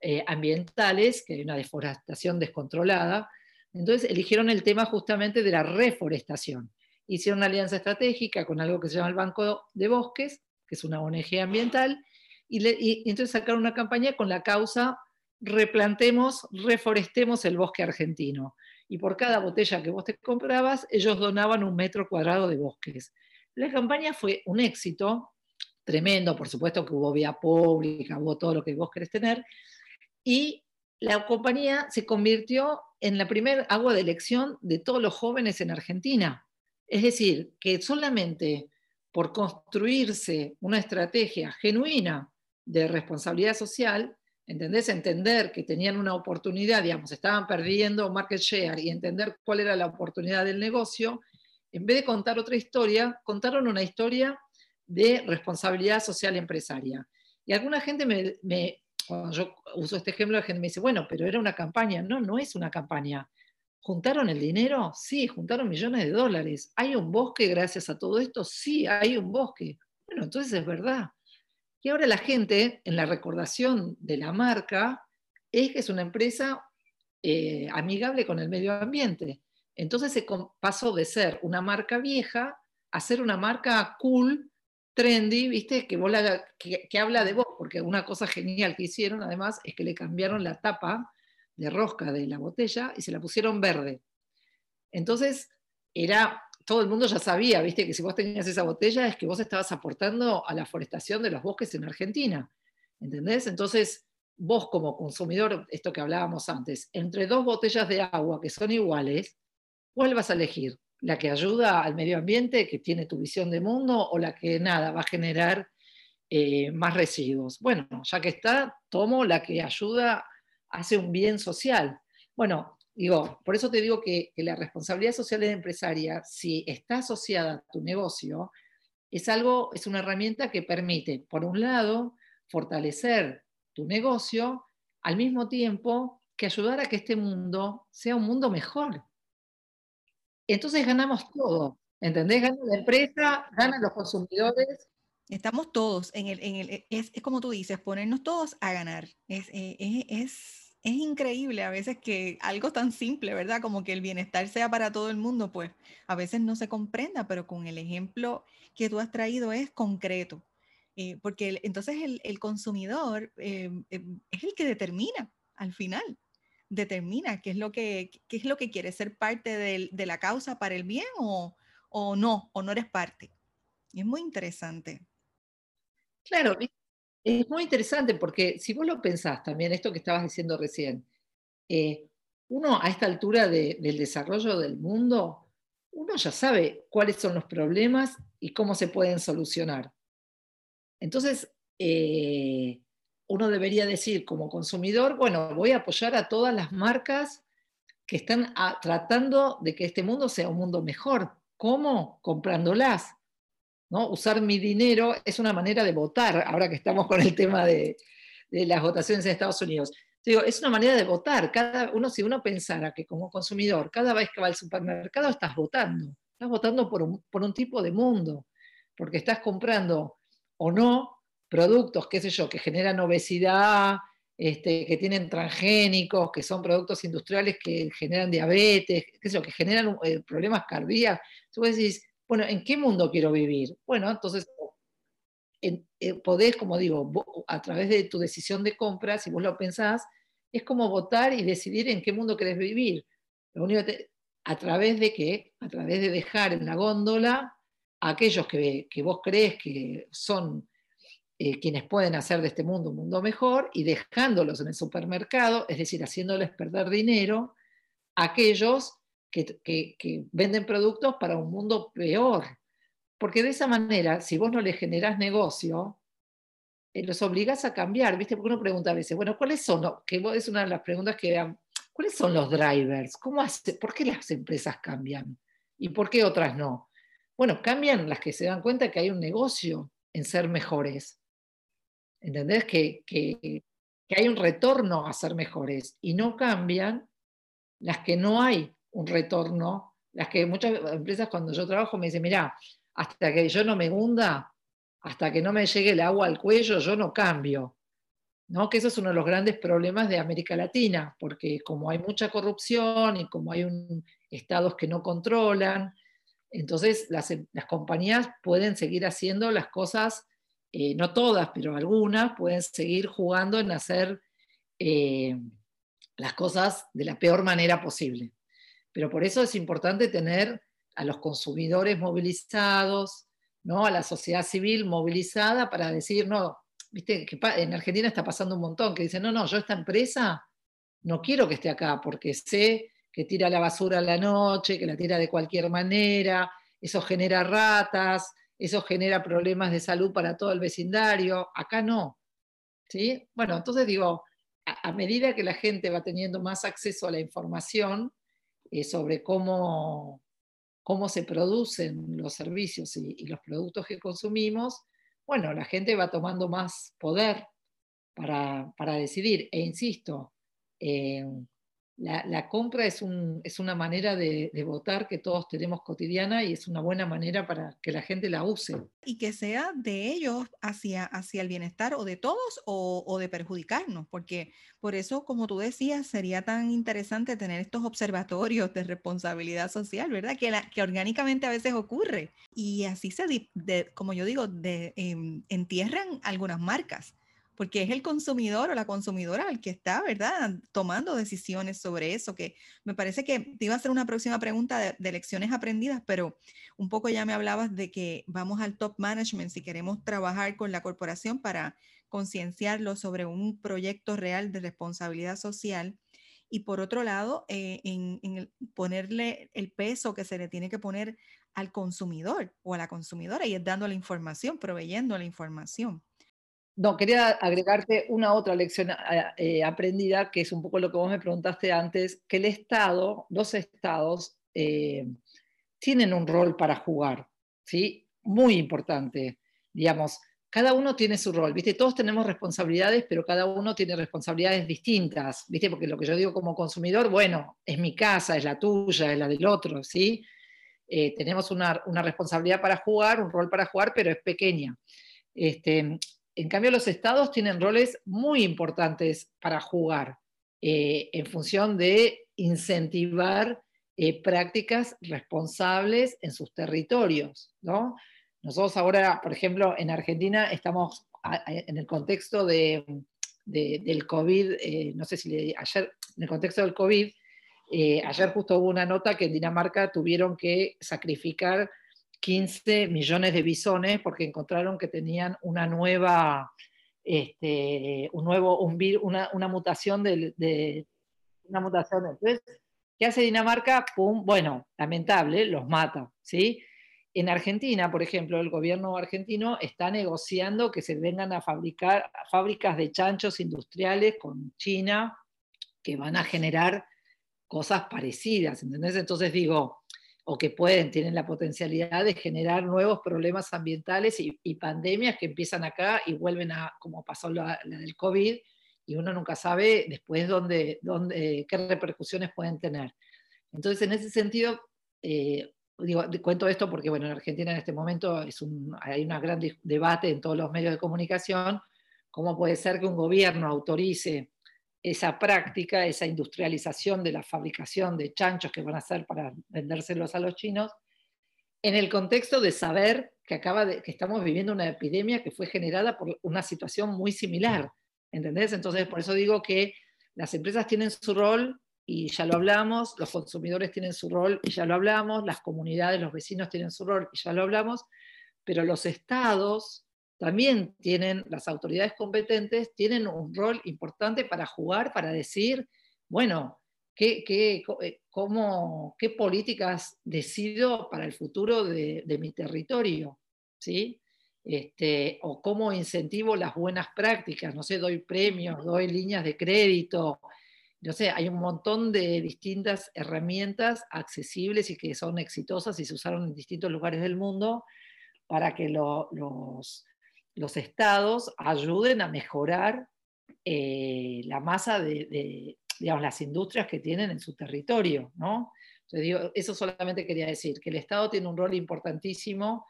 eh, ambientales, que hay una deforestación descontrolada. Entonces eligieron el tema justamente de la reforestación hicieron una alianza estratégica con algo que se llama el Banco de Bosques, que es una ONG ambiental, y, entonces sacaron una campaña con la causa replantemos, reforestemos el bosque argentino. y por cada botella que vos te comprabas, ellos donaban un metro cuadrado de bosques. La campaña fue un éxito tremendo, por supuesto que hubo vía pública, hubo todo lo que vos querés tener, y la compañía se convirtió en la primera agua de elección de todos los jóvenes en Argentina. Es decir, que solamente por construirse una estrategia genuina de responsabilidad social, ¿entendés? Entender que tenían una oportunidad, digamos, estaban perdiendo market share y entender cuál era la oportunidad del negocio, en vez de contar otra historia, contaron una historia de responsabilidad social empresaria. Y alguna gente me, cuando yo uso este ejemplo, la gente me dice, bueno, pero era una campaña. No, no es una campaña. ¿Juntaron el dinero? Sí, juntaron millones de dólares. ¿Hay un bosque gracias a todo esto? Sí, hay un bosque. Bueno, entonces es verdad. Y ahora la gente, en la recordación de la marca, es que es una empresa eh, amigable con el medio ambiente. Entonces se pasó de ser una marca vieja a ser una marca cool, trendy, ¿viste? Que, habla de vos, porque una cosa genial que hicieron además es que le cambiaron la tapa de rosca de la botella y se la pusieron verde. Entonces, era, todo el mundo ya sabía, ¿viste? Que si vos tenías esa botella es que vos estabas aportando a la forestación de los bosques en Argentina, ¿entendés? Entonces, vos como consumidor, esto que hablábamos antes, entre dos botellas de agua que son iguales, ¿cuál vas a elegir? ¿La que ayuda al medio ambiente, que tiene tu visión de mundo, o la que nada, va a generar eh, más residuos? Bueno, ya que está, tomo la que ayuda, hace un bien social. Bueno, digo, por eso te digo que, que la responsabilidad social de empresaria, si está asociada a tu negocio, es algo, es una herramienta que permite, por un lado, fortalecer tu negocio, al mismo tiempo que ayudar a que este mundo sea un mundo mejor. Entonces ganamos todo, ¿entendés? Gana la empresa, ganan los consumidores. Estamos todos en el, en el es, como tú dices, ponernos todos a ganar. Es, eh, es, es, es, increíble a veces que algo tan simple, ¿verdad? Como que el bienestar sea para todo el mundo, pues a veces no se comprenda, pero con el ejemplo que tú has traído es concreto. Eh, porque entonces el, el consumidor eh, es el que determina al final determina qué es lo que, es lo que quiere, ser parte de, la causa para el bien o, no, o no eres parte. es muy interesante. Claro, es muy interesante porque si vos lo pensás también, esto que estabas diciendo recién, eh, uno a esta altura del desarrollo del mundo, uno ya sabe cuáles son los problemas y cómo se pueden solucionar. Entonces, eh, uno debería decir como consumidor, bueno, voy a apoyar a todas las marcas que están tratando de que este mundo sea un mundo mejor. ¿Cómo? Comprándolas. ¿no? Usar mi dinero es una manera de votar, ahora que estamos con el tema de, las votaciones en Estados Unidos. Digo, es una manera de votar. Cada uno, si uno pensara que como consumidor, cada vez que va al supermercado estás votando, estás votando por un tipo de mundo, porque estás comprando o no productos, qué sé yo, que generan obesidad, este, que tienen transgénicos, que son productos industriales que generan diabetes, qué sé yo, que generan eh, problemas cardíacos. Tú decís, bueno, ¿en qué mundo quiero vivir? Bueno, entonces eh, podés, como digo, a través de tu decisión de compra, si vos lo pensás, es como votar y decidir en qué mundo querés vivir. Lo único a través de qué? A través de dejar en la góndola a aquellos que, que vos crees que son eh, quienes pueden hacer de este mundo un mundo mejor y dejándolos en el supermercado, es decir, haciéndoles perder dinero a aquellos que, venden productos para un mundo peor. Porque de esa manera, si vos no les generás negocio, eh, los obligas a cambiar, ¿viste? Porque uno pregunta a veces, bueno, ¿cuáles son? Los, que es una de las preguntas que ¿cuáles son los drivers? ¿Cómo hace, ¿Por qué las empresas cambian? ¿Y por qué otras no? Bueno, cambian las que se dan cuenta que hay un negocio en ser mejores. ¿Entendés? Que, hay un retorno a ser mejores y no cambian las que no hay un retorno, las que muchas empresas cuando yo trabajo me dicen, mira, hasta que yo no me hunda, hasta que no me llegue el agua al cuello, yo no cambio. ¿No? Que eso es uno de los grandes problemas de América Latina, porque como hay mucha corrupción y como hay un, estados que no controlan, entonces las, las compañías pueden seguir haciendo las cosas eh, no todas, pero algunas, pueden seguir jugando en hacer eh, las cosas de la peor manera posible. Pero por eso es importante tener a los consumidores movilizados, ¿no? a la sociedad civil movilizada para decir, no, viste que en Argentina está pasando un montón, que dicen, no, no, yo esta empresa no quiero que esté acá porque sé que tira la basura a la noche, que la tira de cualquier manera, eso genera ratas, eso genera problemas de salud para todo el vecindario, acá no. ¿Sí? Bueno, entonces digo, a, medida que la gente va teniendo más acceso a la información eh, sobre cómo, cómo se producen los servicios y, los productos que consumimos, bueno, la gente va tomando más poder para, decidir. E insisto, eh, la, compra es, una manera de, votar que todos tenemos cotidiana y es una buena manera para que la gente la use. Y que sea de ellos hacia, hacia el bienestar o de todos o, de perjudicarnos, porque por eso, como tú decías, sería tan interesante tener estos observatorios de responsabilidad social, ¿verdad? Que, que orgánicamente a veces ocurre. Y así se, como yo digo, de, em, entierran algunas marcas porque es el consumidor o la consumidora el que está, ¿verdad?, tomando decisiones sobre eso, que me parece que te iba a hacer una próxima pregunta de, lecciones aprendidas, pero un poco ya me hablabas de que vamos al top management si queremos trabajar con la corporación para concienciarlo sobre un proyecto real de responsabilidad social. Y por otro lado, eh, en, ponerle el peso que se le tiene que poner al consumidor o a la consumidora y es dando la información, proveyendo la información. No, quería agregarte una otra lección eh, aprendida, que es un poco lo que vos me preguntaste antes, que el Estado, los estados, eh, tienen un rol para jugar, ¿sí? Muy importante. Digamos, cada uno tiene su rol, ¿viste? Todos tenemos responsabilidades, pero cada uno tiene responsabilidades distintas, ¿viste? Porque lo que yo digo como consumidor, bueno, es mi casa, es la tuya, es la del otro, ¿sí? Eh, tenemos una, una, responsabilidad para jugar, un rol para jugar, pero es pequeña. Este, en cambio, los estados tienen roles muy importantes para jugar eh, en función de incentivar eh, prácticas responsables en sus territorios. ¿no? Nosotros ahora, por ejemplo, en Argentina estamos en el contexto de, del COVID, eh, no sé si ayer, en el contexto del COVID, ayer justo hubo una nota que en Dinamarca tuvieron que sacrificar 15 millones de bisones porque encontraron que tenían una nueva, este, un nuevo, un una, una, mutación de, una mutación. Entonces, ¿qué hace Dinamarca? Pum, bueno, lamentable, los mata, ¿sí? En Argentina, por ejemplo, el gobierno argentino está negociando que se vengan a fabricar fábricas de chanchos industriales con China que van a generar cosas parecidas, ¿entendés? Entonces digo, o que pueden, tienen la potencialidad de generar nuevos problemas ambientales y, pandemias que empiezan acá y vuelven a, como pasó la, del COVID, y uno nunca sabe después dónde, dónde, qué repercusiones pueden tener. Entonces, en ese sentido, eh, digo, cuento esto porque, bueno, en Argentina en este momento es un, hay un gran debate en todos los medios de comunicación, cómo puede ser que un gobierno autorice esa práctica, esa industrialización de la fabricación de chanchos que van a hacer para vendérselos a los chinos, en el contexto de saber que, acaba de, que estamos viviendo una epidemia que fue generada por una situación muy similar. ¿Entendés? Entonces, por eso digo que las empresas tienen su rol y ya lo hablamos, los consumidores tienen su rol y ya lo hablamos, las comunidades, los vecinos tienen su rol y ya lo hablamos, pero los estados también tienen, las autoridades competentes tienen un rol importante para jugar, para decir, bueno, ¿qué, eh, cómo, qué políticas decido para el futuro de, mi territorio? ¿Sí? Este, o cómo incentivo las buenas prácticas, no sé, doy premios, doy líneas de crédito, no sé, hay un montón de distintas herramientas accesibles y que son exitosas y se usaron en distintos lugares del mundo para que los, los estados ayuden a mejorar eh, la masa de, digamos, las industrias que tienen en su territorio, ¿no? Entonces, eso solamente quería decir, que el Estado tiene un rol importantísimo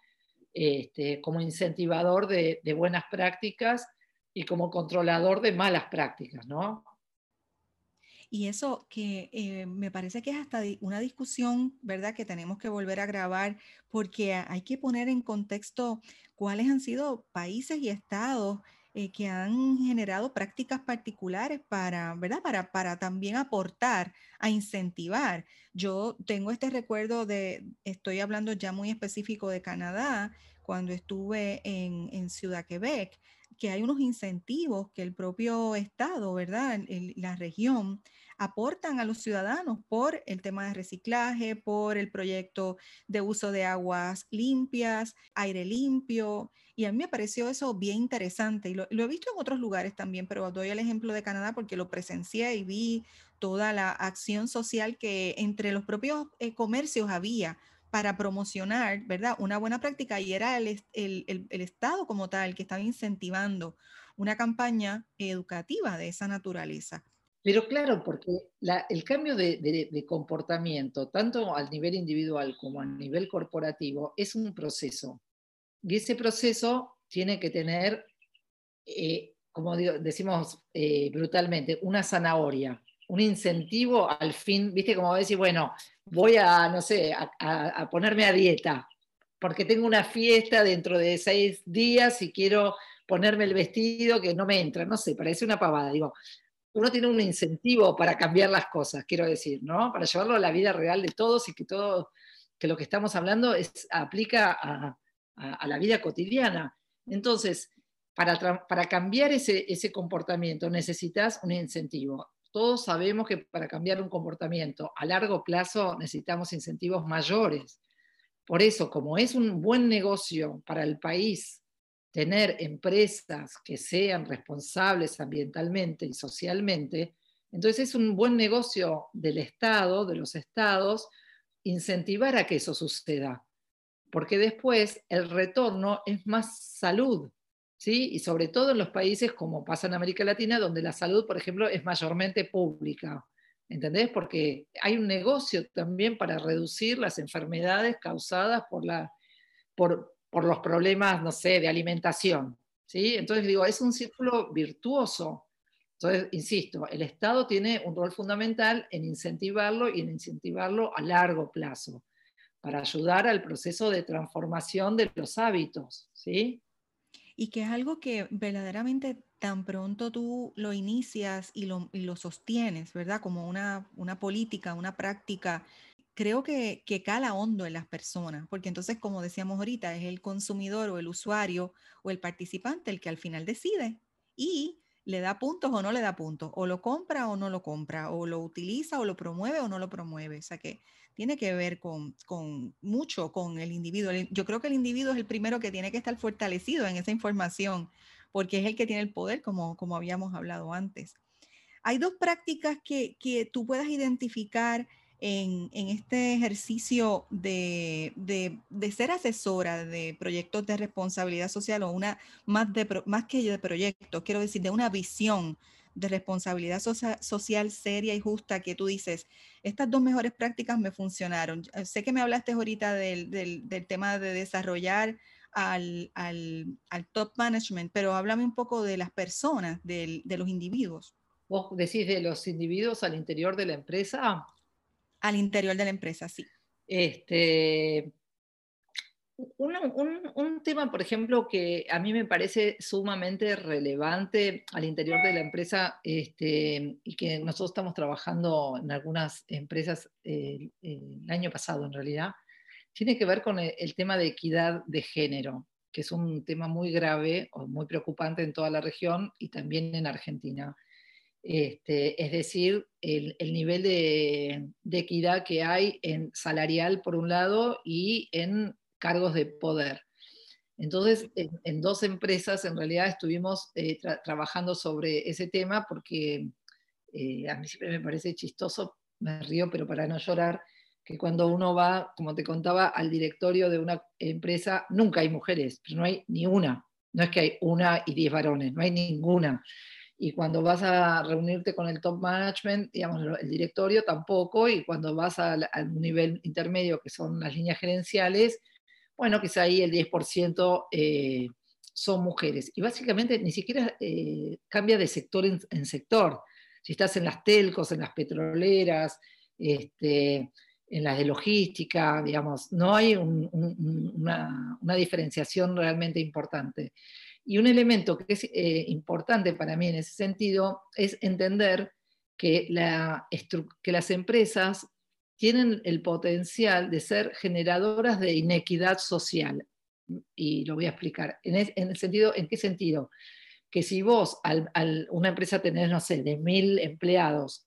este, como incentivador de, buenas prácticas y como controlador de malas prácticas, ¿no? Y eso que eh, me parece que es hasta una discusión, ¿verdad? Que tenemos que volver a grabar porque hay que poner en contexto cuáles han sido países y estados eh, que han generado prácticas particulares para, ¿verdad? Para, para también aportar, a incentivar. Yo tengo este recuerdo de, estoy hablando ya muy específico de Canadá, cuando estuve en, en Ciudad Quebec, que hay unos incentivos que el propio Estado, ¿verdad? la región aportan a los ciudadanos por el tema de reciclaje, por el proyecto de uso de aguas limpias, aire limpio. Y a mí me pareció eso bien interesante y lo, he visto en otros lugares también, pero doy el ejemplo de Canadá porque lo presencié y vi toda la acción social que entre los propios eh, comercios había para promocionar, ¿verdad? Una buena práctica y era el, el, el, Estado como tal que estaba incentivando una campaña educativa de esa naturaleza. Pero claro, porque el cambio de, comportamiento, tanto al nivel individual como a nivel corporativo, es un proceso. Y ese proceso tiene que tener, eh, como decimos eh, brutalmente, una zanahoria, un incentivo al fin, viste, como decir, bueno, voy a, no sé, a ponerme a dieta, porque tengo una fiesta dentro de seis días y quiero ponerme el vestido que no me entra, no sé, parece una pavada. Digo, uno tiene un incentivo para cambiar las cosas, quiero decir, ¿no? Para llevarlo a la vida real de todos y que todo, que lo que estamos hablando es, aplica a, la vida cotidiana. Entonces, para, para cambiar ese, ese comportamiento necesitas un incentivo. Todos sabemos que para cambiar un comportamiento a largo plazo necesitamos incentivos mayores. Por eso, como es un buen negocio para el país tener empresas que sean responsables ambientalmente y socialmente, entonces es un buen negocio del Estado, de los estados, incentivar a que eso suceda, porque después el retorno es más salud, ¿sí? Y sobre todo en los países como pasa en América Latina, donde la salud, por ejemplo, es mayormente pública. ¿Entendés? Porque hay un negocio también para reducir las enfermedades causadas por, la, por, por los problemas, no sé, de alimentación. ¿sí? Entonces digo, es un círculo virtuoso. Entonces, insisto, el Estado tiene un rol fundamental en incentivarlo y en incentivarlo a largo plazo, para ayudar al proceso de transformación de los hábitos. ¿sí? Y que es algo que verdaderamente tan pronto tú lo inicias y lo, y lo sostienes, ¿verdad? Como una, una política, una práctica creo que, que, cala hondo en las personas, porque entonces, como decíamos ahorita, es el consumidor o el usuario o el participante el que al final decide y le da puntos o no le da puntos, o lo compra o no lo compra, o lo utiliza o lo promueve o no lo promueve. O sea que tiene que ver con, con mucho con el individuo. Yo creo que el individuo es el primero que tiene que estar fortalecido en esa información, porque es el que tiene el poder, como, como habíamos hablado antes. Hay dos prácticas que, que tú puedas identificar en, este ejercicio de, ser asesora de proyectos de responsabilidad social o una más, de, más que de proyectos, quiero decir, de una visión de responsabilidad social seria y justa que tú dices, estas dos mejores prácticas me funcionaron. Sé que me hablaste ahorita del, tema de desarrollar al, top management, pero háblame un poco de las personas, de los individuos. ¿Vos decís de los individuos al interior de la empresa? Al interior de la empresa, sí. Este, un, tema, por ejemplo, que a mí me parece sumamente relevante al interior de la empresa este, y que nosotros estamos trabajando en algunas empresas eh, el año pasado en realidad, tiene que ver con el, tema de equidad de género, que es un tema muy grave o muy preocupante en toda la región y también en Argentina. Este, es decir, el, nivel de, equidad que hay en salarial por un lado y en cargos de poder. Entonces, en, dos empresas en realidad estuvimos eh, trabajando sobre ese tema porque eh, a mí siempre me parece chistoso, me río, pero para no llorar, que cuando uno va, como te contaba, al directorio de una empresa, nunca hay mujeres, pero no hay ni una. No es que hay una y diez varones, no hay ninguna y cuando vas a reunirte con el top management, digamos, el directorio tampoco, y cuando vas al, nivel intermedio, que son las líneas gerenciales, bueno, quizá ahí el 10% eh, son mujeres. Y básicamente ni siquiera eh, cambia de sector en, sector. Si estás en las telcos, en las petroleras, este, en las de logística, digamos, no hay una, una diferenciación realmente importante. Y un elemento que es eh, importante para mí en ese sentido es entender que, las empresas tienen el potencial de ser generadoras de inequidad social. Y lo voy a explicar. En, el sentido, ¿En qué sentido? Que si vos, una empresa tenés, no sé, de mil empleados,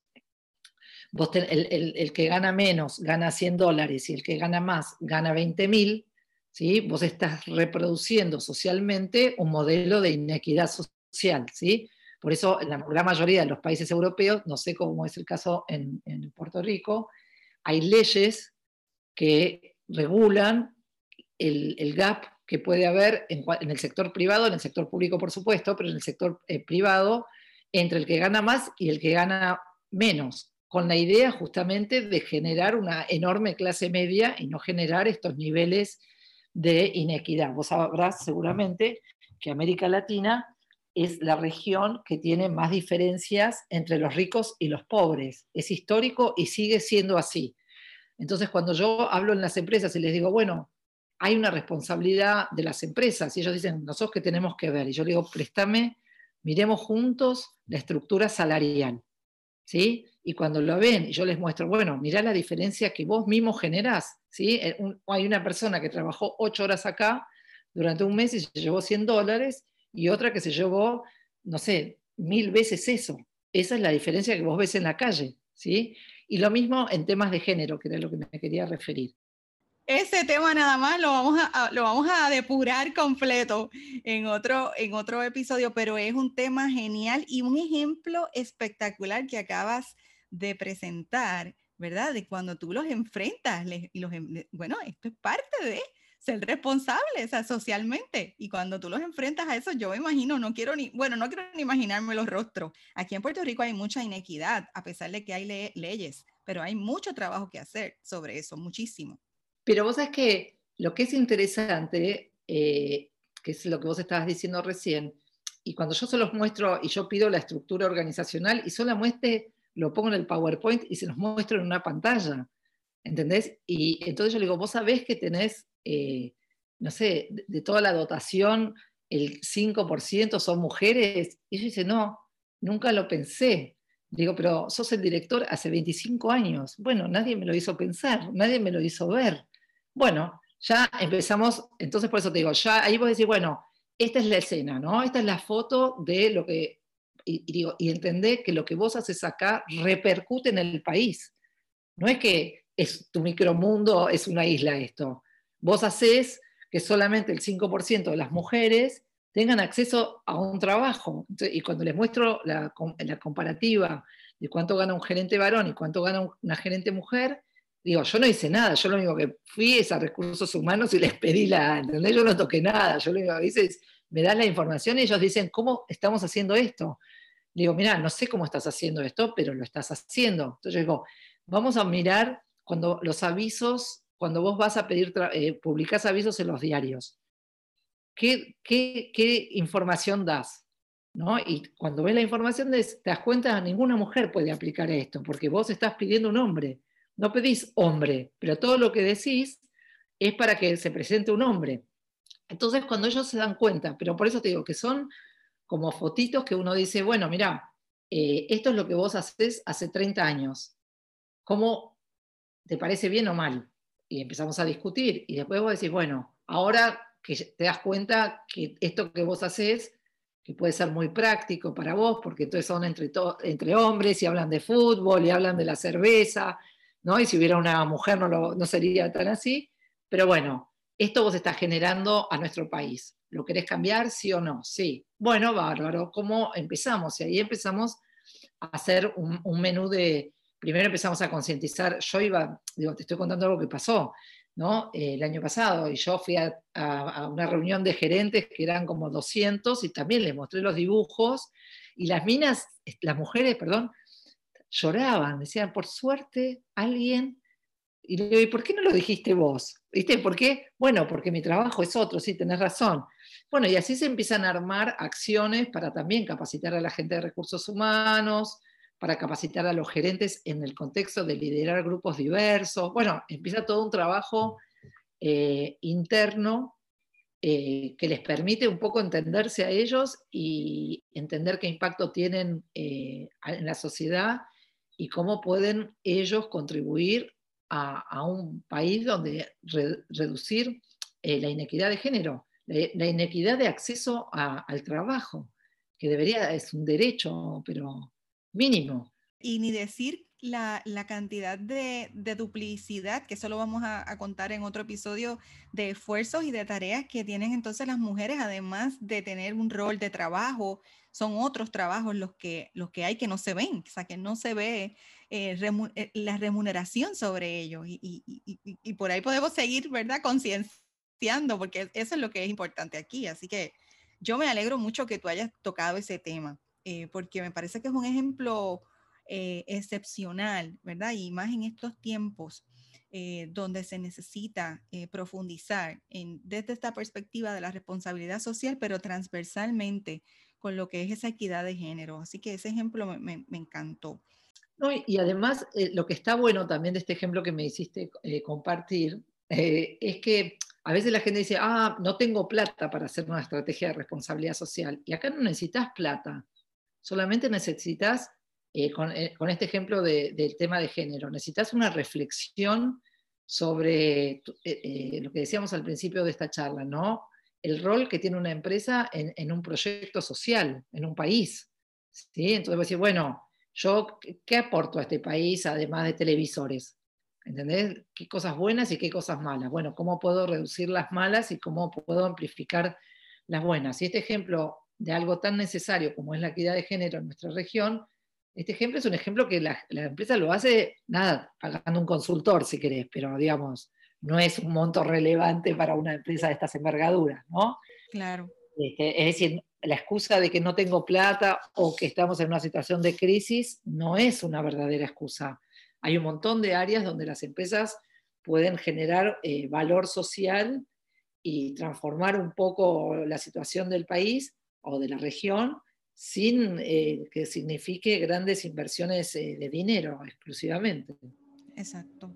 vos el, que gana menos gana 100 dólares y el que gana más gana 20 mil, ¿sí? vos estás reproduciendo socialmente un modelo de inequidad social. ¿sí? Por eso, en la gran mayoría de los países europeos, no sé cómo es el caso en, Puerto Rico, hay leyes que regulan el, gap que puede haber en, el sector privado, en el sector público por supuesto, pero en el sector eh, privado, entre el que gana más y el que gana menos, con la idea justamente de generar una enorme clase media y no generar estos niveles de inequidad. Vos sabrás seguramente que América Latina es la región que tiene más diferencias entre los ricos y los pobres. Es histórico y sigue siendo así. Entonces, cuando yo hablo en las empresas y les digo, bueno, hay una responsabilidad de las empresas, y ellos dicen, nosotros que tenemos que ver, y yo les digo, préstame, miremos juntos la estructura salarial. ¿Sí? Y cuando lo ven yo les muestro, bueno, mirá la diferencia que vos mismo generás, ¿sí? Eh, hay una persona que trabajó ocho horas acá durante un mes y se llevó 100 dólares y otra que se llevó, no sé, mil veces eso. Esa es la diferencia que vos ves en la calle, ¿sí? Y lo mismo en temas de género, que era lo que me quería referir. Ese tema nada más lo vamos a, lo vamos a depurar completo en otro, en otro episodio, pero es un tema genial y un ejemplo espectacular que acabas de presentar, ¿verdad? De cuando tú los enfrentas, los, bueno, esto es parte de, ser sea, socialmente. Y cuando tú los enfrentas a eso, yo me imagino, no quiero ni, bueno, no quiero ni imaginarme los rostros. Aquí en Puerto Rico hay mucha inequidad, a pesar de que hay leyes, pero hay mucho trabajo que hacer sobre eso, muchísimo. Pero vos sabes que lo que es interesante, eh, que es lo que vos estabas diciendo recién, y cuando yo se los muestro y yo pido la estructura organizacional y solo muestre, lo pongo en el PowerPoint y se los muestro en una pantalla. ¿Entendés? Y entonces yo le digo, vos sabés que tenés eh, no sé, de, toda la dotación, el 5% son mujeres. Y ella dice, no, nunca lo pensé. Digo, pero sos el director hace 25 años. Bueno, nadie me lo hizo pensar, nadie me lo hizo ver. Bueno, ya empezamos, entonces por eso te digo, ya ahí vos decís, bueno, esta es la escena, ¿no? Esta es la foto de lo que, y, digo, y entendé que lo que vos haces acá repercute en el país. No es que es tu micromundo, es una isla esto. Vos hacés que solamente el 5% de las mujeres tengan acceso a un trabajo. y cuando les muestro la, comparativa de cuánto gana un gerente varón y cuánto gana una gerente mujer, digo, yo no hice nada, yo lo único que fui es a recursos humanos y les pedí la, ¿entendés? Yo no toqué nada, yo lo único que hice es, me das la información y ellos dicen, ¿cómo estamos haciendo esto? Digo, mira, no sé cómo estás haciendo esto, pero lo estás haciendo. Entonces yo digo, vamos a mirar cuando los avisos cuando vos vas a pedir, eh, publicás avisos en los diarios, ¿qué, qué, información das? ¿No? Y cuando ves la información te das cuenta que ninguna mujer puede aplicar esto, porque vos estás pidiendo un hombre, no pedís hombre, pero todo lo que decís es para que se presente un hombre. Entonces, cuando ellos se dan cuenta, pero por eso te digo que son como fotitos que uno dice, bueno, mira, eh, esto es lo que vos haces hace 30 años. ¿Cómo te parece bien o mal? y empezamos a discutir. Y después vos decís, bueno, ahora que te das cuenta que esto que vos haces, que puede ser muy práctico para vos, porque entonces son entre, entre hombres y hablan de fútbol y hablan de la cerveza, ¿no? Y si hubiera una mujer no, no sería tan así. Pero bueno, esto vos estás generando a nuestro país. ¿Lo querés cambiar, sí o no? Sí. Bueno, bárbaro. ¿Cómo empezamos? Y ahí empezamos a hacer un menú de, primero empezamos a concientizar, yo iba, digo, te estoy contando algo que pasó, ¿no? el año pasado, y yo fui a, una reunión de gerentes que eran como 200 y también les mostré los dibujos, y las minas, las mujeres, perdón, lloraban, decían, por suerte, alguien... Y le digo, ¿y por qué no lo dijiste vos? ¿Viste? ¿Por qué? Bueno, porque mi trabajo es otro, sí, tenés razón. Bueno, y así se empiezan a armar acciones para también capacitar a la gente de recursos humanos, para capacitar a los gerentes en el contexto de liderar grupos diversos. Bueno, empieza todo un trabajo eh, interno eh, que les permite un poco entenderse a ellos y entender qué impacto tienen eh, en la sociedad y cómo pueden ellos contribuir a, un país donde reducir eh, la inequidad de género, la, inequidad de acceso al trabajo, que debería, es un derecho, pero mínimo. Y ni decir la, cantidad de, duplicidad, que eso lo vamos a, contar en otro episodio, de esfuerzos y de tareas que tienen entonces las mujeres, además de tener un rol de trabajo, son otros trabajos los que, los que hay que no se ven, o sea, que no se ve eh, eh, la remuneración sobre ellos. Y, por ahí podemos seguir, ¿verdad? Concienciando, porque eso es lo que es importante aquí. Así que yo me alegro mucho que tú hayas tocado ese tema, eh, porque me parece que es un ejemplo eh, excepcional, ¿verdad? Y más en estos tiempos eh, donde se necesita eh, profundizar en, desde esta perspectiva de la responsabilidad social, pero transversalmente con lo que es esa equidad de género. Así que ese ejemplo me, encantó. y además, lo que está bueno también de este ejemplo que me hiciste compartir es que a veces la gente dice, ah, no tengo plata para hacer una estrategia de responsabilidad social. Y acá no necesitas plata, solamente necesitas eh, eh, con, este ejemplo del tema de género. Necesitas una reflexión sobre eh, lo que decíamos al principio de esta charla, ¿no? El rol que tiene una empresa en, un proyecto social, en un país. ¿sí? Entonces, decir, bueno, yo, ¿qué aporto a este país además de televisores? ¿Entendés? ¿Qué cosas buenas y qué cosas malas? Bueno, ¿cómo puedo reducir las malas y cómo puedo amplificar las buenas? Y este ejemplo de algo tan necesario como es la equidad de género en nuestra región, este ejemplo es un ejemplo que la, empresa lo hace, nada, pagando un consultor si querés, pero digamos, no es un monto relevante para una empresa de estas envergaduras, ¿no? Claro. Este, es decir, la excusa de que no tengo plata o que estamos en una situación de crisis no es una verdadera excusa. Hay un montón de áreas donde las empresas pueden generar eh, valor social y transformar un poco la situación del país o de la región sin eh, que signifique grandes inversiones eh, de dinero exclusivamente. Exacto.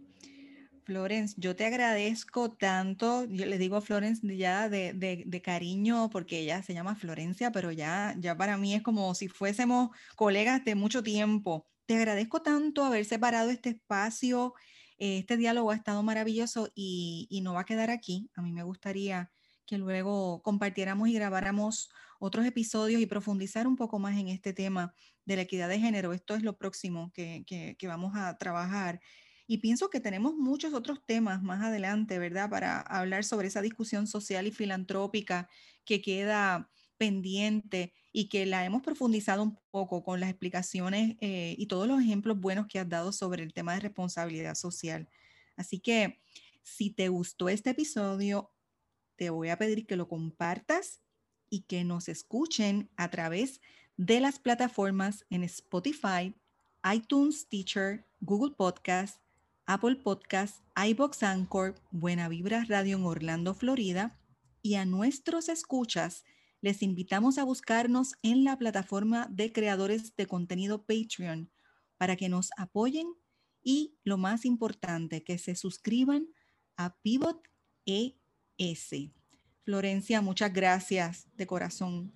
Florence, yo te agradezco tanto, yo le digo a Florence ya de, cariño porque ella se llama Florencia, pero ya, ya para mí es como si fuésemos colegas de mucho tiempo. Te agradezco tanto haber separado este espacio, este diálogo ha estado maravilloso y no va a quedar aquí. A mí me gustaría que luego compartiéramos y grabáramos otros episodios y profundizar un poco más en este tema de la equidad de género. Esto es lo próximo que, vamos a trabajar. Y pienso que tenemos muchos otros temas más adelante, ¿verdad? Para hablar sobre esa discusión social y filantrópica que queda pendiente y que la hemos profundizado un poco con las explicaciones eh, y todos los ejemplos buenos que has dado sobre el tema de responsabilidad social. Así que si te gustó este episodio, te voy a pedir que lo compartas y que nos escuchen a través de las plataformas en Spotify, iTunes Teacher, Google Podcast, Apple Podcast, iBox Anchor, Buena Vibra Radio en Orlando, Florida. Y a nuestros escuchas les invitamos a buscarnos en la plataforma de creadores de contenido Patreon para que nos apoyen y lo más importante, que se suscriban a Pivot ES. Florencia, muchas gracias de corazón.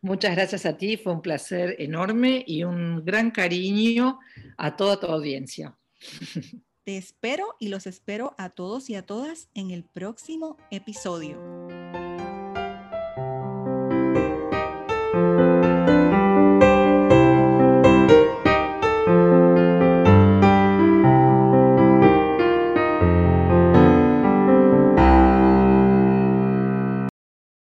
Muchas gracias a ti, fue un placer enorme y un gran cariño a toda tu audiencia. Te espero y los espero a todos y a todas en el próximo episodio.